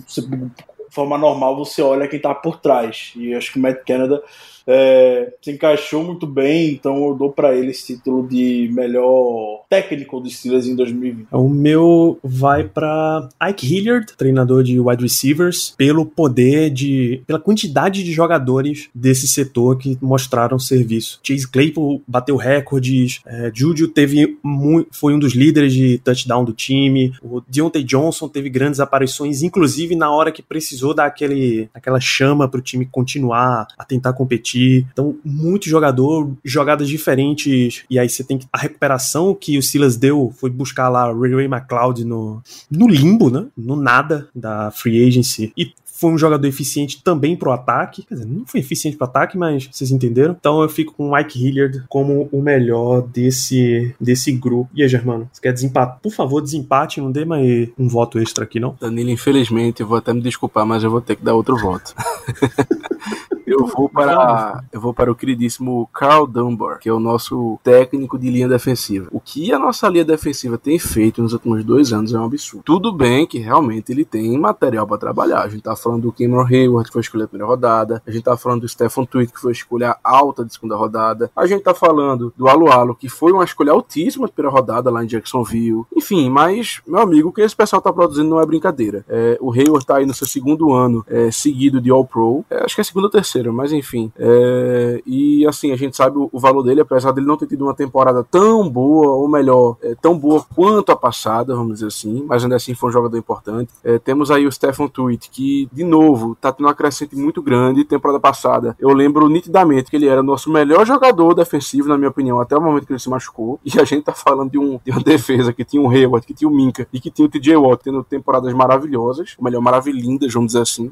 forma normal você olha quem tá por trás. E acho que o Matt Canada é, se encaixou muito bem, então eu dou para ele esse título de melhor técnico dos Steelers em 2020. O meu vai para Ike Hilliard, treinador de wide receivers, pelo poder de, pela quantidade de jogadores desse setor que mostraram serviço. Chase Claypool bateu recordes, é, Juju teve foi um dos líderes de touchdown do time, o Deontay Johnson teve grandes aparições, inclusive na hora que precisou dar aquele, aquela chama para o time continuar a tentar competir então, muito jogador, jogadas diferentes. E aí você tem que. A recuperação que o Silas deu foi buscar lá o Ray Ray McLeod no, no limbo, né? No nada da free agency. E foi um jogador eficiente também pro ataque. Quer dizer, não foi eficiente pro ataque, mas vocês entenderam. Então eu fico com o Mike Hilliard como o melhor desse, desse grupo. E aí, Germano, você quer desempatar? Por favor, desempate, não dê mais um voto extra aqui, não? Danilo, infelizmente, eu vou até me desculpar, mas eu vou ter que dar outro voto. Eu vou para eu vou para o queridíssimo Carl Dunbar, que é o nosso técnico de linha defensiva. O que a nossa linha defensiva tem feito nos últimos dois anos é um absurdo. Tudo bem que realmente ele tem material para trabalhar. A gente tá falando do Cameron Hayward, que foi escolha a primeira rodada. A gente tá falando do Stephen Tweet, que foi escolha alta de segunda rodada. A gente tá falando do Alualo, que foi uma escolha altíssima de primeira rodada lá em Jacksonville. Enfim, mas, meu amigo, o que esse pessoal tá produzindo não é brincadeira. É, o Hayward tá aí no seu segundo ano é, seguido de All-Pro. É, acho que é segundo ou terceiro mas enfim. É, e assim, a gente sabe o, o, valor dele, apesar dele não ter tido uma temporada tão boa, ou melhor, é, tão boa quanto a passada, vamos dizer assim, mas ainda assim foi um jogador importante. É, temos aí o Stephen Tweet, que, de novo, tá tendo uma crescente muito grande. Temporada passada, eu lembro nitidamente que ele era nosso melhor jogador defensivo, na minha opinião, até o momento que ele se machucou. E a gente tá falando de, um, de uma defesa que tinha o Hayward, que tinha o Minka e que tinha o TJ Watt tendo temporadas maravilhosas, ou melhor, maravilhindas, vamos dizer assim.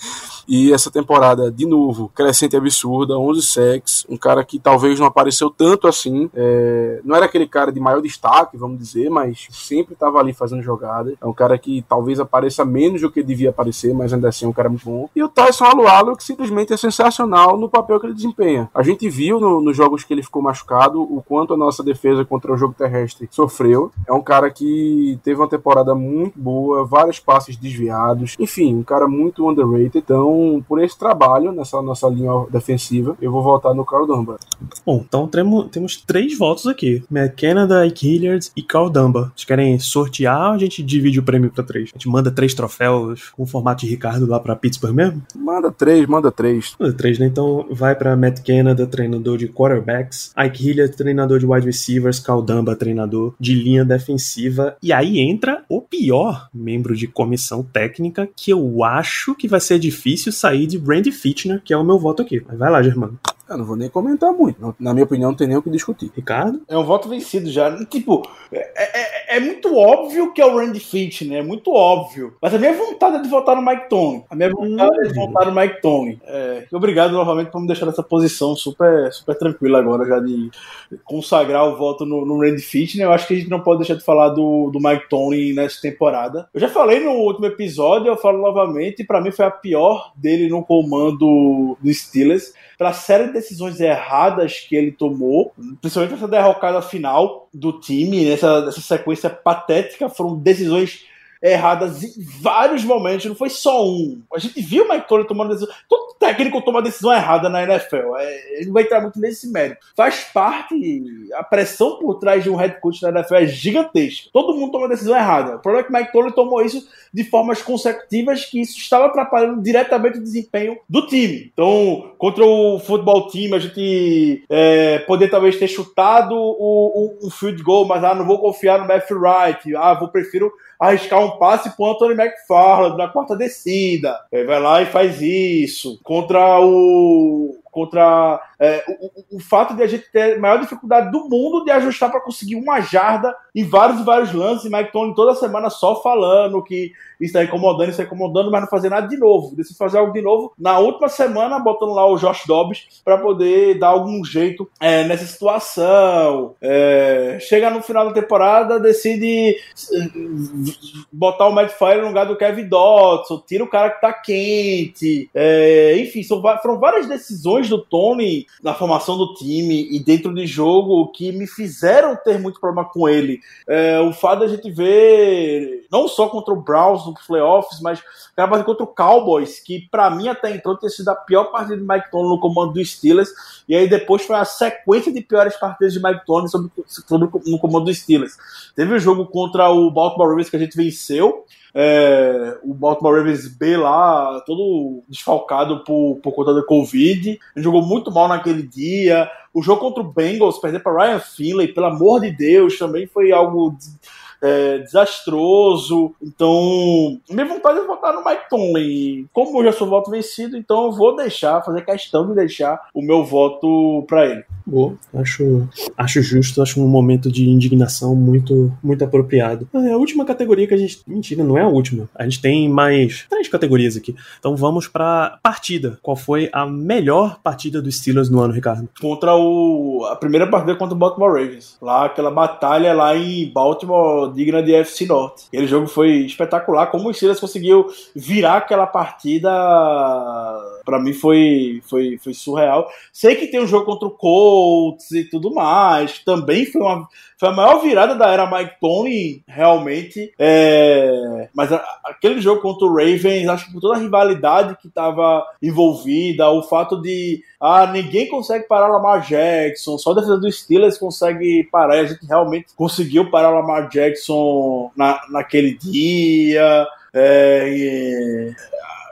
e essa temporada, de novo, novo, crescente absurda, 11 sacks, um cara que talvez não apareceu tanto assim, é, não era aquele cara de maior destaque, vamos dizer, mas sempre estava ali fazendo jogadas. É um cara que talvez apareça menos do que devia aparecer, mas ainda assim é um cara muito bom. E o Tyson Alualo, que simplesmente é sensacional no papel que ele desempenha. A gente viu no, nos jogos que ele ficou machucado o quanto a nossa defesa contra o jogo terrestre sofreu. É um cara que teve uma temporada muito boa, vários passes desviados, enfim, um cara muito underrated. Então, por esse trabalho nessa nossa linha defensiva, eu vou votar no Carl Dunbar. Bom, então temos, temos três votos aqui: McKenna, Ike Hilliard e Carl Dunbar. Vocês querem sortear ou a gente divide o prêmio para três? A gente manda três troféus com o formato de Ricardo lá para Pittsburgh mesmo? Manda três, manda três. Manda três, né? Então vai para Matt Canada, treinador de quarterbacks, Ike Hilliard, treinador de wide receivers, Carl Dunbar, treinador de linha defensiva. E aí entra o pior membro de comissão técnica, que eu acho que vai ser difícil sair de Brandy Fitchner, que é o meu voto aqui. Vai lá, Germano. Eu não vou nem comentar muito. Na minha opinião, não tem nem o que discutir. Ricardo? É um voto vencido já. Tipo, é, é, é muito óbvio que é o Randy Fitch, né? É muito óbvio. Mas a minha vontade é de votar no Mike Tony. A minha vontade hum. é de votar no Mike Tony. É, obrigado novamente por me deixar nessa posição super, super tranquila agora, já de consagrar o voto no, no Randy Fitch, né? Eu acho que a gente não pode deixar de falar do, do Mike Tony nessa temporada. Eu já falei no último episódio, eu falo novamente, para mim foi a pior dele no comando do Steelers pela série de decisões erradas que ele tomou, principalmente essa derrocada final do time, nessa, nessa sequência patética, foram decisões erradas em vários momentos, não foi só um. A gente viu o Mike Tolley tomando decisão. Todo técnico toma decisão errada na NFL. É, ele não vai entrar muito nesse mérito. Faz parte, a pressão por trás de um head coach na NFL é gigantesca. Todo mundo toma decisão errada. O problema é que Mike Tolley tomou isso de formas consecutivas, que isso estava atrapalhando diretamente o desempenho do time. Então, contra o futebol time, a gente é, poder talvez ter chutado o, o, o field goal, mas ah, não vou confiar no Matthew Wright. Ah, vou prefiro arriscar um passe pro Anthony McFarland na quarta descida. Ele vai lá e faz isso. Contra o contra é, o, o, fato de a gente ter a maior dificuldade do mundo de ajustar para conseguir uma jarda em vários e vários lances. E Mike Tony toda semana só falando que está incomodando, está incomodando, mas não fazer nada de novo. Decide fazer algo de novo na última semana, botando lá o Josh Dobbs para poder dar algum jeito é, nessa situação. É, chega no final da temporada, decide é, botar o Matt Fire no lugar do Kevin Dodson, tira o cara que tá quente. É, enfim, são, foram várias decisões do Tony na formação do time e dentro de jogo que me fizeram ter muito problema com ele. É, o fato da gente ver, não só contra o Browns no playoffs, mas acaba contra o Cowboys, que para mim até então tem sido a pior partida de Mike Tony no comando dos Steelers, e aí depois foi a sequência de piores partidas de Mike Tony sobre, sobre, no comando dos Steelers. Teve o um jogo contra o Baltimore Ravens que a gente venceu, é, o Baltimore Ravens B lá, todo desfalcado por, por conta da Covid. Ele jogou muito mal naquele dia. O jogo contra o Bengals, perder para Ryan Finley, pelo amor de Deus, também foi algo é, desastroso. Então, minha vontade é votar no Mike Tomlin. Como eu já sou voto vencido, então eu vou deixar, fazer questão de deixar o meu voto para ele. Boa, acho, acho justo, acho um momento de indignação muito, muito apropriado. É a última categoria que a gente. Mentira, não é a última. A gente tem mais três categorias aqui. Então vamos para partida. Qual foi a melhor partida dos Steelers no ano, Ricardo? Contra o. A primeira partida contra o Baltimore Ravens. Lá, aquela batalha lá em Baltimore digna de FC Norte. Aquele jogo foi espetacular. Como o Steelers conseguiu virar aquela partida, para mim foi, foi, foi surreal. Sei que tem um jogo contra o Colts e tudo mais, também foi uma foi a maior virada da era Mike Tony, realmente. É... Mas a, aquele jogo contra o Ravens, acho que por toda a rivalidade que estava envolvida, o fato de ah, ninguém consegue parar Lamar Jackson, só a defesa dos Steelers consegue parar. E a gente realmente conseguiu parar Lamar Jackson na, naquele dia. É,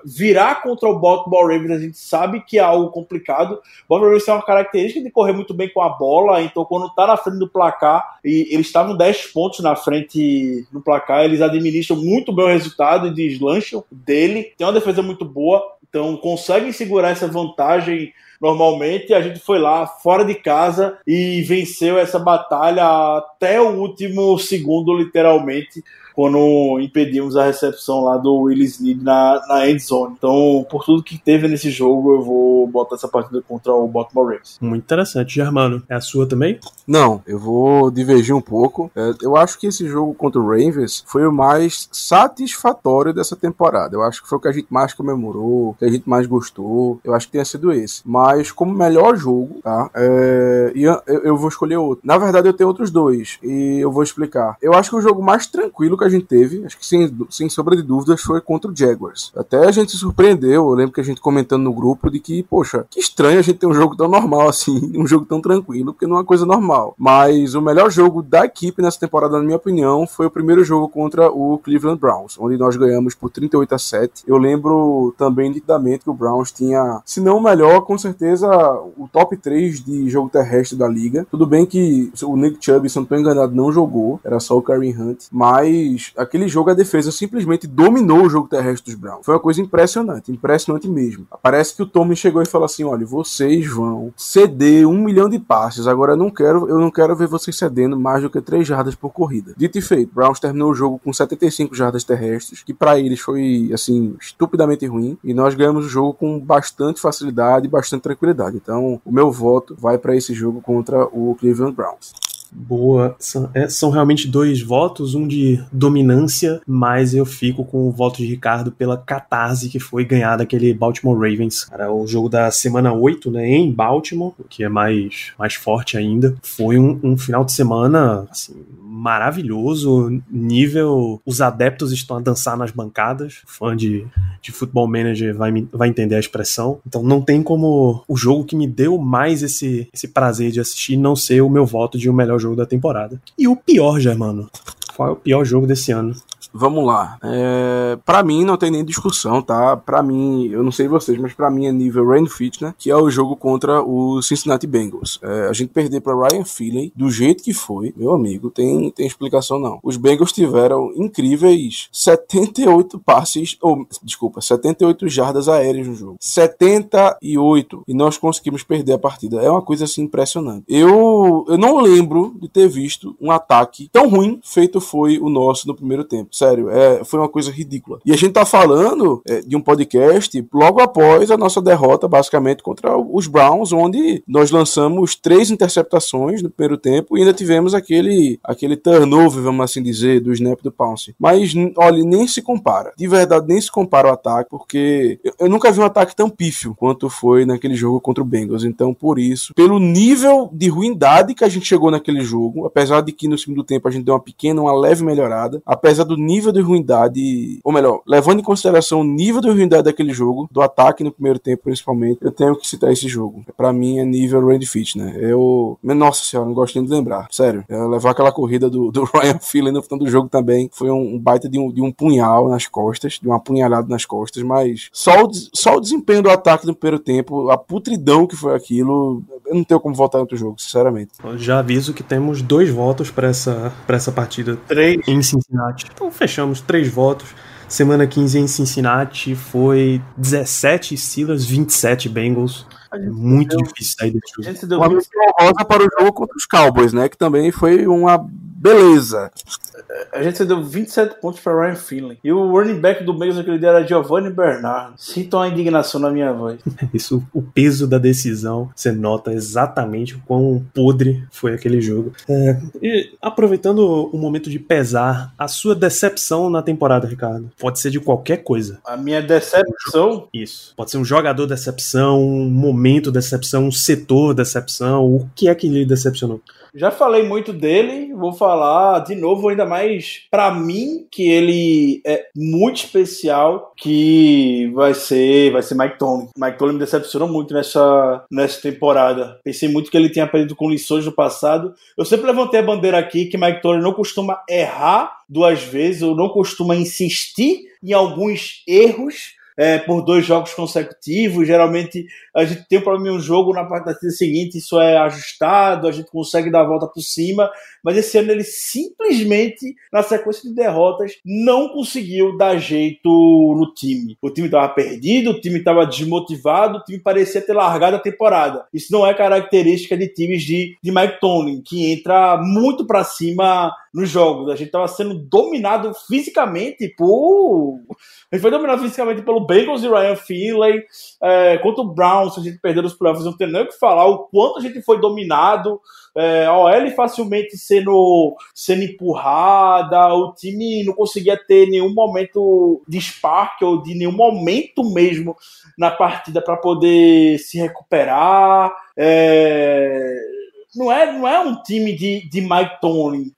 virar contra o Baltimore Ravens, a gente sabe que é algo complicado. O Baltimore Ravens tem uma característica de correr muito bem com a bola, então quando tá na frente do placar, e eles estavam 10 pontos na frente no placar, eles administram muito bem o resultado e deslancham dele. Tem uma defesa muito boa, então conseguem segurar essa vantagem normalmente. A gente foi lá fora de casa e venceu essa batalha até o último segundo, literalmente quando impedimos a recepção lá do Willis Need na, na end zone. Então, por tudo que teve nesse jogo, eu vou botar essa partida contra o Baltimore Ravens. Muito interessante, Germano. É a sua também? Não, eu vou divergir um pouco. É, eu acho que esse jogo contra o Ravens foi o mais satisfatório dessa temporada. Eu acho que foi o que a gente mais comemorou, que a gente mais gostou. Eu acho que tenha sido esse. Mas como melhor jogo, tá? É, e eu, eu vou escolher outro. Na verdade, eu tenho outros dois e eu vou explicar. Eu acho que o jogo mais tranquilo que a gente teve, acho que sem, sem sombra de dúvidas, foi contra o Jaguars. Até a gente se surpreendeu, eu lembro que a gente comentando no grupo de que, poxa, que estranho a gente ter um jogo tão normal assim, um jogo tão tranquilo, porque não é uma coisa normal. Mas o melhor jogo da equipe nessa temporada, na minha opinião, foi o primeiro jogo contra o Cleveland Browns, onde nós ganhamos por 38 a 7. Eu lembro também nitidamente que o Browns tinha, se não o melhor, com certeza o top 3 de jogo terrestre da liga. Tudo bem que o Nick Chubb, se não estou enganado, não jogou, era só o Kareem Hunt, mas Aquele jogo, a defesa simplesmente dominou o jogo terrestre dos Browns. Foi uma coisa impressionante, impressionante mesmo. Parece que o Tommy chegou e falou assim: olha, vocês vão ceder um milhão de passes. Agora eu não quero, eu não quero ver vocês cedendo mais do que três jardas por corrida. Dito e feito, Browns terminou o jogo com 75 jardas terrestres, que para eles foi assim, estupidamente ruim. E nós ganhamos o jogo com bastante facilidade e bastante tranquilidade. Então, o meu voto vai para esse jogo contra o Cleveland Browns. Boa. São, é, são, realmente dois votos, um de dominância, mas eu fico com o voto de Ricardo pela catarse que foi ganhar daquele Baltimore Ravens. Era o jogo da semana 8, né, em Baltimore, que é mais, mais forte ainda. Foi um, um final de semana, assim, maravilhoso, nível os adeptos estão a dançar nas bancadas. O fã de, de Football Manager vai, vai entender a expressão. Então não tem como o jogo que me deu mais esse, esse prazer de assistir não ser o meu voto de o melhor jogo da temporada. E o pior, Germano. Qual é o pior jogo desse ano? Vamos lá. É, para mim não tem nem discussão, tá? Para mim, eu não sei vocês, mas para mim é nível Rain Fitness, que é o jogo contra o Cincinnati Bengals. É, a gente perder para Ryan Philly do jeito que foi, meu amigo, tem tem explicação não. Os Bengals tiveram incríveis 78 passes, ou desculpa, 78 jardas aéreas no jogo. 78 e nós conseguimos perder a partida. É uma coisa assim impressionante. Eu eu não lembro de ter visto um ataque tão ruim feito foi o nosso no primeiro tempo Sério, é, foi uma coisa ridícula. E a gente tá falando é, de um podcast logo após a nossa derrota, basicamente, contra os Browns, onde nós lançamos três interceptações no primeiro tempo e ainda tivemos aquele, aquele turnover, vamos assim dizer, do snap do Pounce. Mas, olha, nem se compara. De verdade, nem se compara o ataque, porque eu, eu nunca vi um ataque tão pífio quanto foi naquele jogo contra o Bengals. Então, por isso, pelo nível de ruindade que a gente chegou naquele jogo, apesar de que no segundo tempo a gente deu uma pequena, uma leve melhorada, apesar do nível de ruindade, ou melhor, levando em consideração o nível de ruindade daquele jogo, do ataque no primeiro tempo principalmente, eu tenho que citar esse jogo. Para mim é nível Randy Fitch, né? Eu, nossa senhora, não gosto nem de lembrar, sério. Eu levar aquela corrida do, do Ryan Philly no final do jogo também foi um, um baita de um, de um punhal nas costas, de uma apunhalada nas costas, mas só o, só o desempenho do ataque no primeiro tempo, a putridão que foi aquilo, eu não tenho como votar em outro jogo, sinceramente. Eu já aviso que temos dois votos para essa, pra essa partida. Três. Em Cincinnati. Então fechamos três votos. Semana 15 em Cincinnati foi 17 Steelers, 27 Bengals. Muito deu, difícil sair desse jogo. Uma rosa para o jogo contra os Cowboys, né? Que também foi uma beleza. A gente deu 27 pontos para Ryan Finley. E o running back do Bengals naquele dia era Giovanni Bernard. Sinto uma indignação na minha voz. Isso, o peso da decisão, você nota exatamente o quão podre foi aquele jogo. É, e aproveitando o momento de pesar, a sua decepção na temporada, Ricardo, pode ser de qualquer coisa. A minha decepção? Isso. Pode ser um jogador decepção, um momento decepção, um setor decepção. O que é que lhe decepcionou? Já falei muito dele, vou falar de novo ainda mais para mim que ele é muito especial, que vai ser, vai ser Mike Tony. Mike Tony me decepcionou muito nessa nessa temporada. Pensei muito que ele tinha aprendido com lições do passado. Eu sempre levantei a bandeira aqui que Mike Tony não costuma errar duas vezes, ou não costuma insistir em alguns erros é, por dois jogos consecutivos. Geralmente a gente tem um problema em um jogo, na partida seguinte isso é ajustado, a gente consegue dar a volta por cima, mas esse ano ele simplesmente, na sequência de derrotas, não conseguiu dar jeito no time. O time estava perdido, o time estava desmotivado, o time parecia ter largado a temporada. Isso não é característica de times de, de Mike Tomlin, que entra muito para cima nos jogos. A gente estava sendo dominado fisicamente por. A gente foi dominado fisicamente pelo Bengals e Ryan Finley, é, contra o Browns, a gente perdeu os playoffs, não tem nem o que falar, o quanto a gente foi dominado, é, a OL facilmente sendo, sendo empurrada, o time não conseguia ter nenhum momento de spark ou de nenhum momento mesmo na partida para poder se recuperar. É, não é, não é um time de, de Mike Tomlin.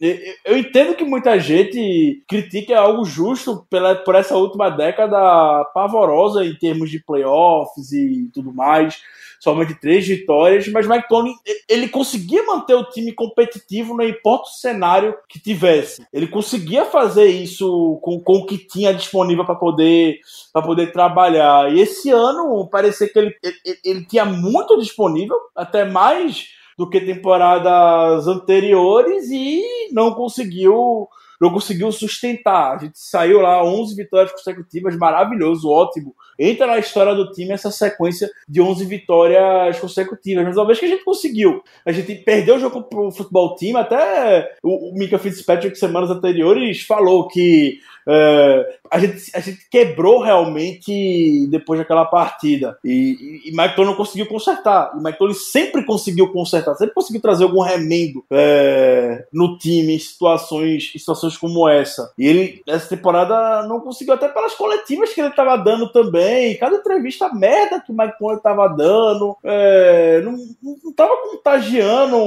Eu entendo que muita gente critica algo justo pela, por essa última década pavorosa em termos de playoffs e tudo mais. Somente três vitórias, mas Mike Tomlin ele conseguia manter o time competitivo, não importa o cenário que tivesse. Ele conseguia fazer isso com, com o que tinha disponível para poder, poder trabalhar. E esse ano parecia que ele, ele, ele tinha muito disponível, até mais do que temporadas anteriores e não conseguiu não conseguiu sustentar. A gente saiu lá 11 vitórias consecutivas, maravilhoso, ótimo. Entra na história do time essa sequência de 11 vitórias consecutivas. Mas uma vez que a gente conseguiu, a gente perdeu o jogo pro futebol time, até o, o Mika Fitzpatrick semanas anteriores falou que é, a, gente, a gente quebrou realmente depois daquela partida. E, e, e Mike conseguiu consertar. E Mike Tony sempre conseguiu consertar, sempre conseguiu trazer algum remendo é, no time em situações, em situações como essa. E ele, essa temporada, não conseguiu, até pelas coletivas que ele estava dando também. Cada entrevista merda que o Mike Tony estava dando. É, não, não tava contagiando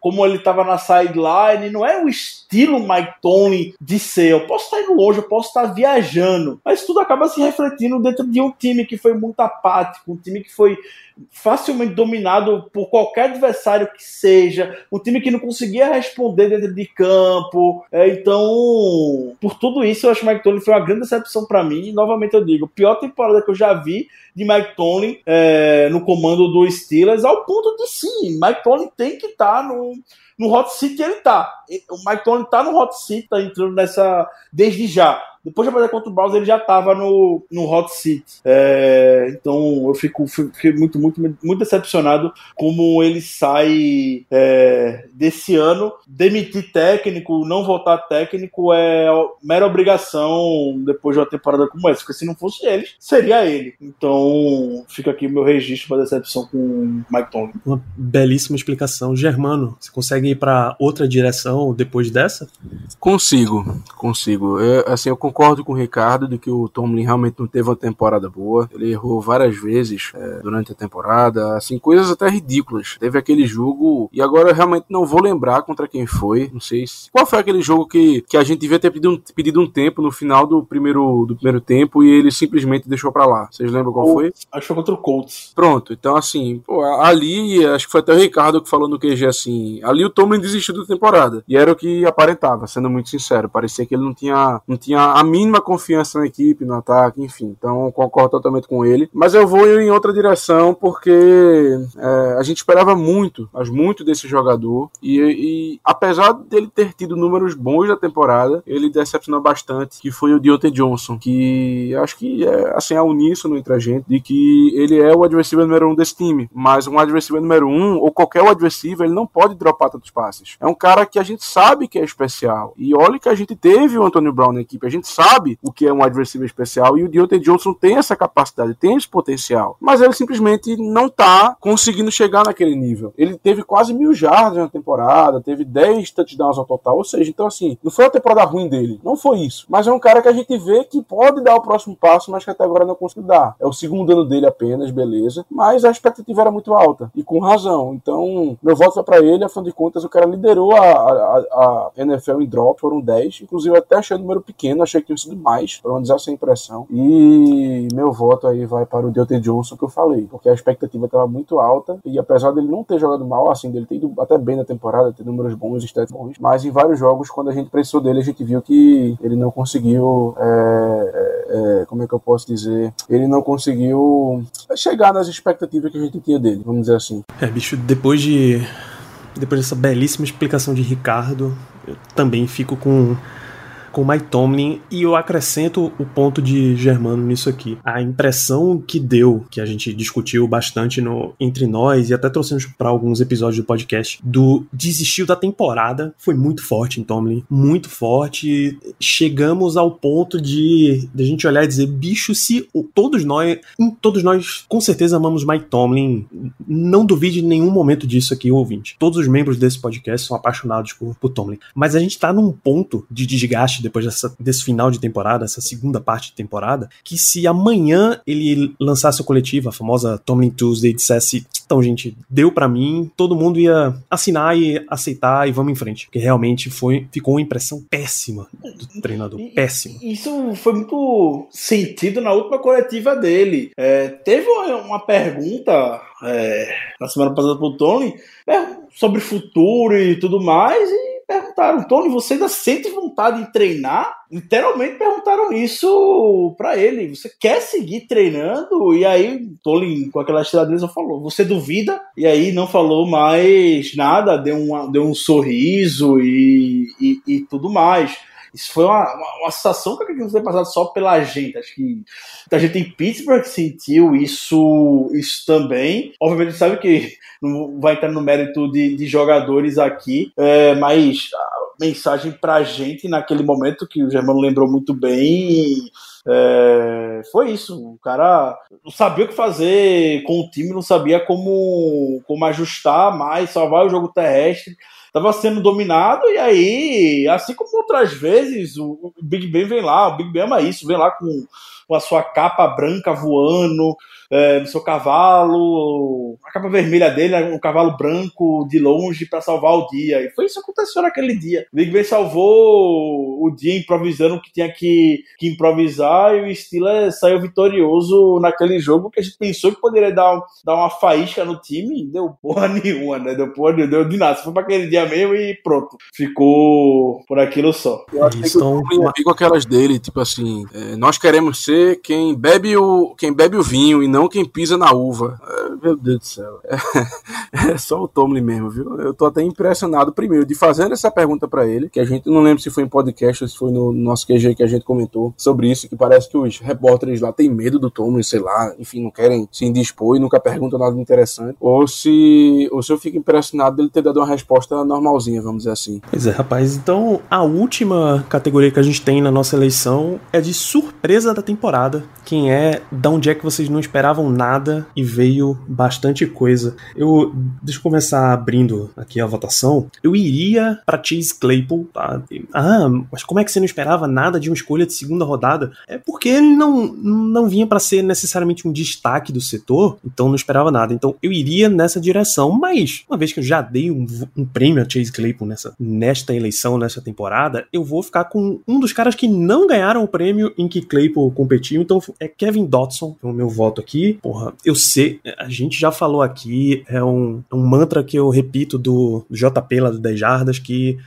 como ele estava na sideline. Não é o estilo Mike Tony de ser. Eu posso estar indo longe, eu posso estar viajando, mas tudo acaba se refletindo dentro de um time que foi muito apático, um time que foi facilmente dominado por qualquer adversário que seja, um time que não conseguia responder dentro de campo. É, então, por tudo isso, eu acho que o Mike Tony foi uma grande decepção para mim. E novamente eu digo, pior temporada que eu já vi de Mike Tony é, no comando do Steelers, ao ponto de sim, Mike Tony tem que estar tá no no hot seat ele tá. O Mike Tony tá no hot seat, tá entrando nessa desde já. Depois da partida contra o Browns, ele já estava no, no hot seat. É, então eu fico, fiquei muito, muito, muito decepcionado como ele sai é, desse ano. Demitir técnico, não votar técnico é mera obrigação depois de uma temporada como essa. Porque se não fosse ele, seria ele. Então fica aqui meu registro para decepção com o Mike Tomlin. Uma belíssima explicação. Germano, você consegue ir para outra direção depois dessa? Consigo, consigo. Eu, assim, eu concordo com o Ricardo de que o Tomlin realmente não teve uma temporada boa. Ele errou várias vezes é, durante a temporada, assim, coisas até ridículas. Teve aquele jogo, e agora eu realmente não vou lembrar contra quem foi, não sei se... Qual foi aquele jogo que, que a gente devia ter pedido um, pedido um tempo no final do primeiro, do primeiro tempo e ele simplesmente deixou para lá? Vocês lembram qual foi? Acho que foi contra o Colts. Pronto, então assim, pô, ali, acho que foi até o Ricardo que falou no QG assim, ali o Tomlin desistiu da temporada. E era o que aparentava, sendo muito sincero. Parecia que ele não tinha, não tinha a mínima confiança na equipe, no ataque, enfim. Então concordo totalmente com ele. Mas eu vou em outra direção porque é, a gente esperava muito, mas muito desse jogador. E, e, apesar dele ter tido números bons na temporada, ele decepcionou bastante, que foi o Deontay Johnson, que acho que é assim, é uníssono entre a gente, de que ele é o adversário número um desse time. Mas um adversário número um, ou qualquer adversário, ele não pode dropar passes. É um cara que a gente sabe que é especial. E olha que a gente teve o Antonio Brown na equipe, a gente sabe o que é um adversário especial e o Deontay Johnson tem essa capacidade, tem esse potencial. Mas ele simplesmente não tá conseguindo chegar naquele nível. Ele teve quase mil jardas na temporada, teve 10 touchdowns ao total, ou seja, então assim, não foi uma temporada ruim dele, não foi isso. Mas é um cara que a gente vê que pode dar o próximo passo, mas que até agora não conseguiu dar. É o segundo ano dele apenas, beleza, mas a expectativa era muito alta e com razão. Então, meu voto vai para ele, afinal de contas, o cara liderou a, a, a NFL em drop, foram 10, inclusive até achei o número pequeno, achei que tinha sido mais, para não dizer sem impressão. E meu voto aí vai para o Deontay Johnson que eu falei, porque a expectativa estava muito alta e apesar dele não ter jogado mal, assim, dele ter ido até bem na temporada, ter números bons, stats bons, mas em vários jogos, quando a gente precisou dele, a gente viu que ele não conseguiu, é, é, é como é que eu posso dizer, ele não conseguiu chegar nas expectativas que a gente tinha dele, vamos dizer assim. É, bicho, depois de depois dessa belíssima explicação de Ricardo, eu também fico com com Mike Tomlin e eu acrescento o ponto de Germano nisso aqui. A impressão que deu, que a gente discutiu bastante no, entre nós e até trouxemos para alguns episódios do podcast, do desistiu da temporada, foi muito forte em Tomlin, muito forte. Chegamos ao ponto de, de a gente olhar e dizer, bicho, se todos nós, todos nós com certeza amamos Mike Tomlin, não duvide em nenhum momento disso aqui, ouvinte. Todos os membros desse podcast são apaixonados por, por Tomlin, mas a gente tá num ponto de desgaste depois dessa, desse final de temporada, essa segunda parte de temporada, que se amanhã ele lançasse a coletiva, a famosa Tomlin Tuesday, e dissesse: então, gente, deu para mim, todo mundo ia assinar e aceitar e vamos em frente. Porque realmente foi, ficou uma impressão péssima do treinador. péssimo. Isso foi muito sentido na última coletiva dele. É, teve uma pergunta é, na semana passada pro Tony é, sobre futuro e tudo mais, e perguntaram, Tony, você ainda sente vontade de treinar? Literalmente perguntaram isso para ele. Você quer seguir treinando? E aí, Tony, com aquela estiradeza, falou: Você duvida? E aí não falou mais nada, deu, uma, deu um sorriso e, e, e tudo mais. Isso foi uma, uma, uma situação que não foi passada só pela gente. Acho que a gente em Pittsburgh sentiu isso, isso também. Obviamente, sabe que não vai entrar no mérito de, de jogadores aqui, é, mas a mensagem pra gente naquele momento, que o Germano lembrou muito bem, é, foi isso. O cara não sabia o que fazer com o time, não sabia como, como ajustar mais, salvar o jogo terrestre estava sendo dominado, e aí, assim como outras vezes, o, Big Ben vem lá, o Big Ben ama isso, vem lá com, com a sua capa branca voando, é, no seu cavalo, a capa vermelha dele, um cavalo branco de longe para salvar o dia. E foi isso que aconteceu naquele dia. O Big Ben salvou o dia improvisando o que tinha que, que improvisar e o Steelers saiu vitorioso naquele jogo que a gente pensou que poderia dar, dar uma faísca no time. Deu porra nenhuma, né? Deu porra, deu de nada. Foi para aquele dia mesmo e pronto. Ficou por aquilo só. Eu acho que então, com aquelas dele, tipo assim, é, nós queremos ser quem bebe o, quem bebe o vinho e não não quem pisa na uva. Meu Deus do céu. É, é só o Tomlin mesmo, viu? Eu tô até impressionado, primeiro, de fazer essa pergunta para ele, que a gente não lembra se foi em podcast ou se foi no nosso QG que a gente comentou sobre isso, que parece que os repórteres lá têm medo do Tomlin, sei lá, enfim, não querem se indispor e nunca perguntam nada interessante. Ou se, ou se eu fico impressionado dele ter dado uma resposta normalzinha, vamos dizer assim. Pois é, rapaz. Então, a última categoria que a gente tem na nossa eleição é de surpresa da temporada. Quem é, da onde é que vocês não esperavam nada e veio bastante coisa. Eu, deixa eu começar abrindo aqui a votação. Eu iria para Chase Claypool, tá? Ah, mas como é que você não esperava nada de uma escolha de segunda rodada? É porque ele não, não vinha para ser necessariamente um destaque do setor, então não esperava nada. Então eu iria nessa direção, mas uma vez que eu já dei um, um prêmio a Chase Claypool nessa, nesta eleição, nessa temporada, eu vou ficar com um dos caras que não ganharam o prêmio em que Claypool competiu, então é Kevin Dotson, é o meu voto aqui porra, eu sei, a gente já falou aqui, é um, um mantra que eu repito do, do JP lá do 10 Jardas, que,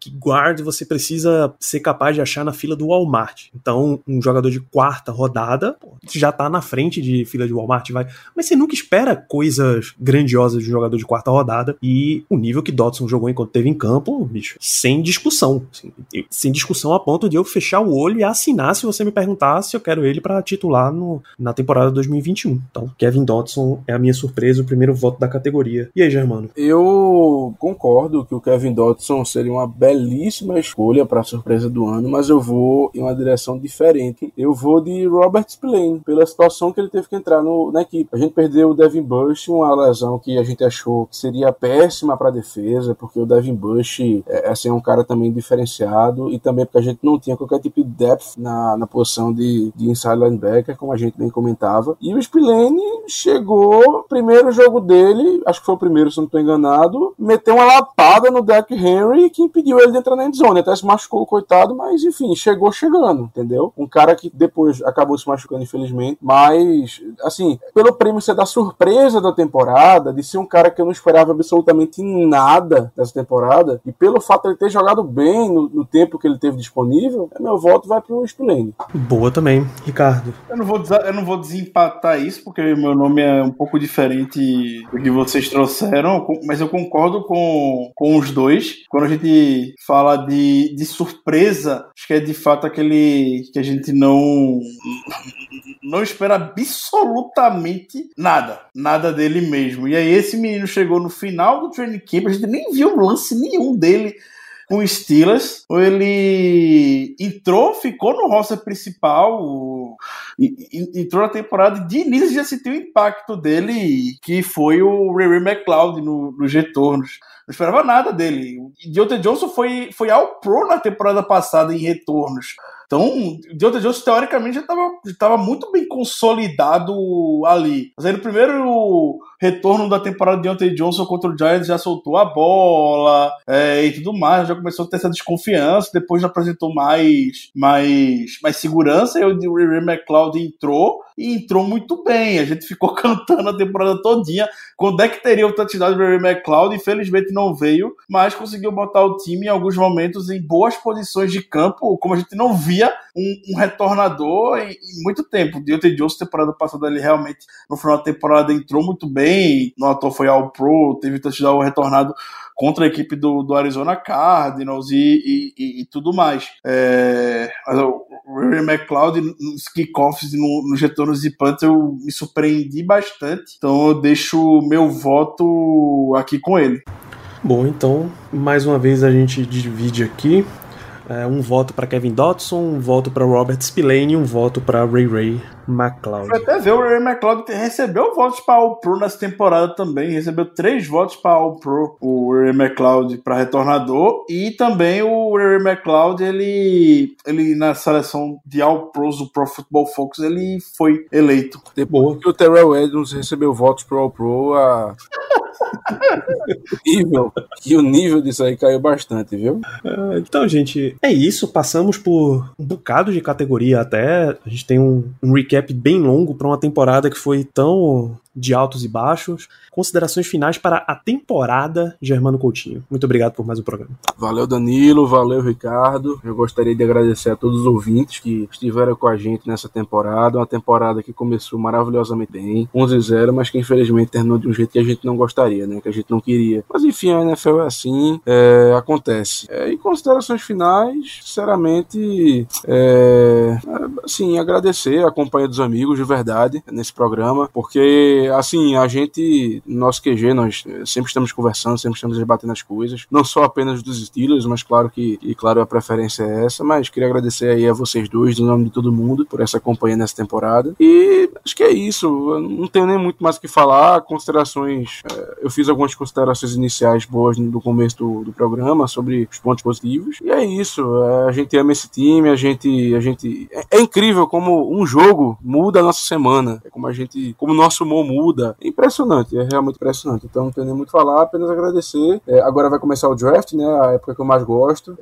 que guarde você precisa ser capaz de achar na fila do Walmart. Então, um jogador de quarta rodada já tá na frente de fila de Walmart, vai. Mas você nunca espera coisas grandiosas de um jogador de quarta rodada. E o nível que Dodson jogou enquanto teve em campo, bicho, sem discussão. Assim, sem discussão a ponto de eu fechar o olho e assinar se você me perguntar se eu quero ele para titular no, na temporada 2020 2021. Então, Kevin Dodson é a minha surpresa, o primeiro voto da categoria. E aí, Germano? Eu concordo que o Kevin Dodson seria uma belíssima escolha para a surpresa do ano, mas eu vou em uma direção diferente. Eu vou de Robert Spillane, pela situação que ele teve que entrar no, na equipe. A gente perdeu o Devin Bush, uma lesão que a gente achou que seria péssima para a defesa, porque o Devin Bush é, assim, é um cara também diferenciado e também porque a gente não tinha qualquer tipo de depth na, na posição de, de inside linebacker, como a gente bem comentava. E o Spillane chegou, primeiro jogo dele, acho que foi o primeiro, se não estou enganado, meteu uma lapada no Deck Henry que impediu ele de entrar na endzone. Até se machucou, coitado, mas enfim, chegou chegando, entendeu? Um cara que depois acabou se machucando, infelizmente, mas, assim, pelo prêmio ser da surpresa da temporada, de ser um cara que eu não esperava absolutamente nada dessa temporada, e pelo fato de ele ter jogado bem no, no tempo que ele teve disponível, meu voto vai pro Spillane. Boa também, Ricardo. Eu não vou, eu não vou desempatar isso, porque meu nome é um pouco diferente do que vocês trouxeram, mas eu concordo com, com os dois. Quando a gente fala de, de surpresa, acho que é de fato aquele que a gente não não espera absolutamente nada, nada dele mesmo. E aí esse menino chegou no final do training camp, a gente nem viu lance nenhum dele com o Steelers. Ele entrou, ficou no roster principal, entrou na temporada de início já sentiu o impacto dele, que foi o Ray McLeod no, nos retornos. Não esperava nada dele. E Deontay Johnson foi, foi ao pro na temporada passada em retornos. Então, Deontay Johnson, teoricamente, já estava muito bem consolidado ali. Mas aí no primeiro retorno da temporada de Deontay Johnson contra o Giants já soltou a bola é, e tudo mais, já começou a ter essa desconfiança, depois já apresentou mais, mais, mais segurança, e o Ray McLeod entrou e entrou muito bem. A gente ficou cantando a temporada todinha. Quando é que teria o touchdown de Ray McLeod? Infelizmente não veio, mas conseguiu botar o time em alguns momentos em boas posições de campo, como a gente não via um, um retornador em, em, muito tempo. O Deontay Jones, temporada passada, ele realmente, no final da temporada, entrou muito bem, no ator foi ao Pro, teve touchdown retornado contra a equipe do, do Arizona Cardinals e, e, e tudo mais. É, o Ray McLeod nos kickoffs e no, nos retornos de punt eu me surpreendi bastante, então eu deixo meu voto aqui com ele. Bom, então, mais uma vez a gente divide aqui. É, um voto para Kevin Dotson, um voto para Robert Spillane e um voto para Ray Ray McLeod. Foi até ver o Ray McLeod recebeu votos para All Pro nessa temporada também. Recebeu três votos para All Pro, o Ray McLeod para retornador. E também o Ray McLeod, ele, ele na seleção de All Pros do Pro Football Focus, ele foi eleito. Depois que o Terrell Edmonds recebeu votos pro All Pro, a. nível, e o nível disso aí caiu bastante, viu? Uh, então, gente, é isso. Passamos por um bocado de categoria até. A gente tem um, um recap bem longo para uma temporada que foi tão de altos e baixos. Considerações finais para a temporada, Germano Coutinho. Muito obrigado por mais um programa. Valeu, Danilo. Valeu, Ricardo. Eu gostaria de agradecer a todos os ouvintes que estiveram com a gente nessa temporada. Uma temporada que começou maravilhosamente bem, 11-0, mas que infelizmente terminou de um jeito que a gente não gostaria, né? Que a gente não queria. Mas enfim, a NFL é assim, é, acontece. É, e considerações finais, sinceramente, é, assim, agradecer a companhia dos amigos de verdade nesse programa, porque assim, a gente, no nosso QG, nós sempre estamos conversando, sempre estamos debatendo as coisas, não só apenas dos Steelers, mas claro que, e claro, a preferência é essa, mas queria agradecer aí a vocês dois, no nome de todo mundo, por essa companhia nessa temporada. E acho que é isso, eu não tenho nem muito mais o que falar, considerações, é, eu fiz algumas considerações iniciais boas no começo do, do programa sobre os pontos positivos, e é isso, é, a gente ama esse time, a gente, a gente, é, é incrível como um jogo muda a nossa semana, é como a gente, como o nosso humor muda. É impressionante, é realmente impressionante. Então não tenho nem muito a falar, apenas agradecer. É, agora vai começar o draft, né? A época que eu mais gosto.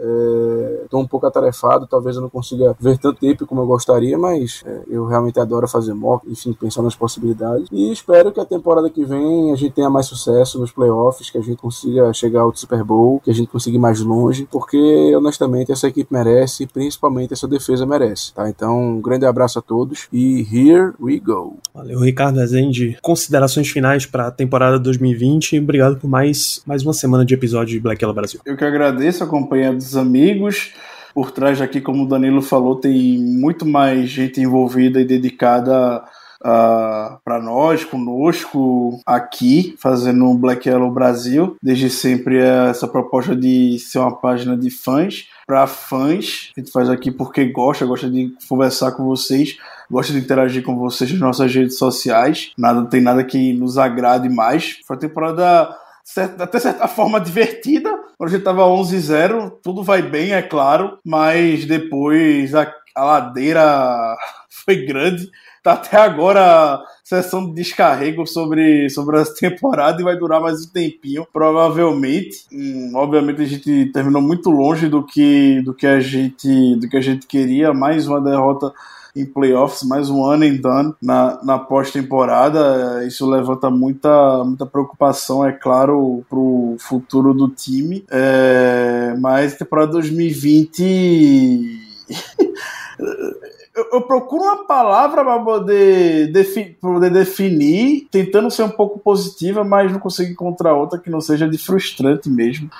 Estou é, um pouco atarefado, talvez eu não consiga ver tanto tempo como eu gostaria, mas é, eu realmente adoro fazer mock, enfim, pensar nas possibilidades. E espero que a temporada que vem a gente tenha mais sucesso nos playoffs, que a gente consiga chegar ao Super Bowl, que a gente consiga ir mais longe, porque honestamente essa equipe merece, principalmente essa defesa merece, tá? Então, um grande abraço a todos e here we go. Valeu, Ricardo Rezende considerações finais para a temporada 2020. Obrigado por mais, mais uma semana de episódio de Black Yellow Brasil. Eu que agradeço a companhia dos amigos. Por trás aqui, como o Danilo falou, tem muito mais gente envolvida e dedicada Uh, para nós, conosco, aqui, fazendo o Black Yellow Brasil. Desde sempre é essa proposta de ser uma página de fãs, para fãs. A gente faz aqui porque gosta, gosta de conversar com vocês, gosta de interagir com vocês nas nossas redes sociais. Nada, tem nada que nos agrade mais. Foi uma temporada certa, até certa forma divertida. Quando a gente tava 11-0, tudo vai bem, é claro, mas depois a, a ladeira foi grande Tá até agora a sessão de descarrego sobre, sobre essa temporada e vai durar mais um tempinho, provavelmente. Hum, obviamente a gente terminou muito longe do que, do que a gente do que a gente queria. Mais uma derrota em playoffs, mais um ano em done na, na pós-temporada. Isso levanta muita, muita preocupação, é claro, para o futuro do time. É, mas temporada 2020. eu, eu, procuro uma palavra para poder, defi poder definir, tentando ser um pouco positiva, mas não consigo encontrar outra que não seja de frustrante mesmo.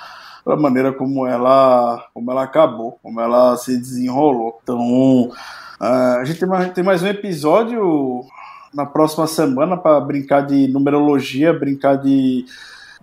Da maneira como ela, como ela acabou, como ela se desenrolou. Então, uh, a gente tem mais, tem mais um episódio na próxima semana para brincar de numerologia, brincar de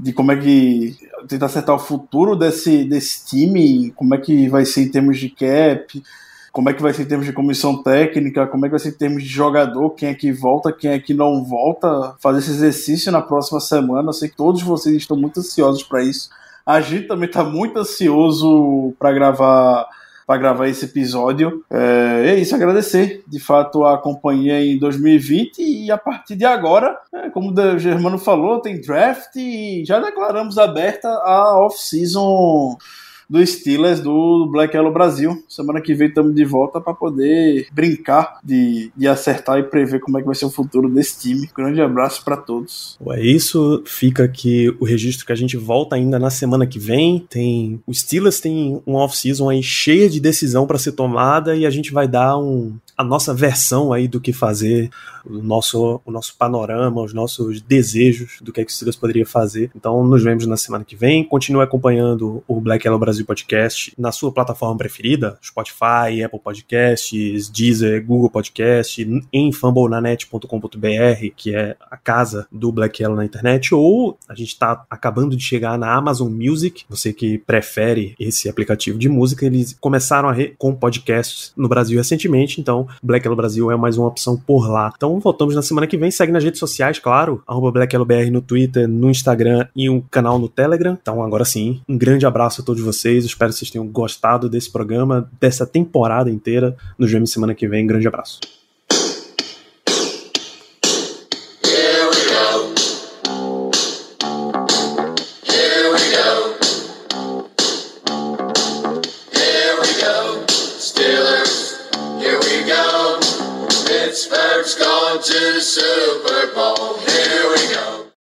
de como é que tentar acertar o futuro desse, desse time, como é que vai ser em termos de cap, como é que vai ser em termos de comissão técnica, como é que vai ser em termos de jogador, quem é que volta, quem é que não volta, fazer esse exercício na próxima semana. Eu sei que todos vocês estão muito ansiosos para isso. A gente também está muito ansioso para gravar para gravar esse episódio. É, é, isso, agradecer de fato a companhia em 2020 e a partir de agora, é, como o Germano falou, tem draft e já declaramos aberta a off-season do Steelers do Black Yellow Brasil. Semana que vem estamos de volta para poder brincar de, de acertar e prever como é que vai ser o futuro desse time. Grande abraço para todos. É isso, fica aqui o registro que a gente volta ainda na semana que vem. Tem o Steelers tem um off-season aí cheia de decisão para ser tomada e a gente vai dar um, a nossa versão aí do que fazer, o nosso, o nosso panorama, os nossos desejos do que, é que o Steelers poderia fazer. Então nos vemos na semana que vem. Continue acompanhando o Black Yellow Brasil Podcast na sua plataforma preferida, Spotify, Apple Podcasts, Deezer, Google Podcast, em fumblenanet.com.br, que é a casa do Black Yellow na internet, ou a gente está acabando de chegar na Amazon Music, você que prefere esse aplicativo de música, eles começaram a com podcasts no Brasil recentemente, então Black Yellow Brasil é mais uma opção por lá. Então voltamos na semana que vem. Segue nas redes sociais, claro. Arroba BlackYellowBR no Twitter, no Instagram e o um canal no Telegram. Então agora sim, um grande abraço a todos vocês. Espero que vocês tenham gostado desse programa, dessa temporada inteira. Nos vemos semana que vem. Grande abraço.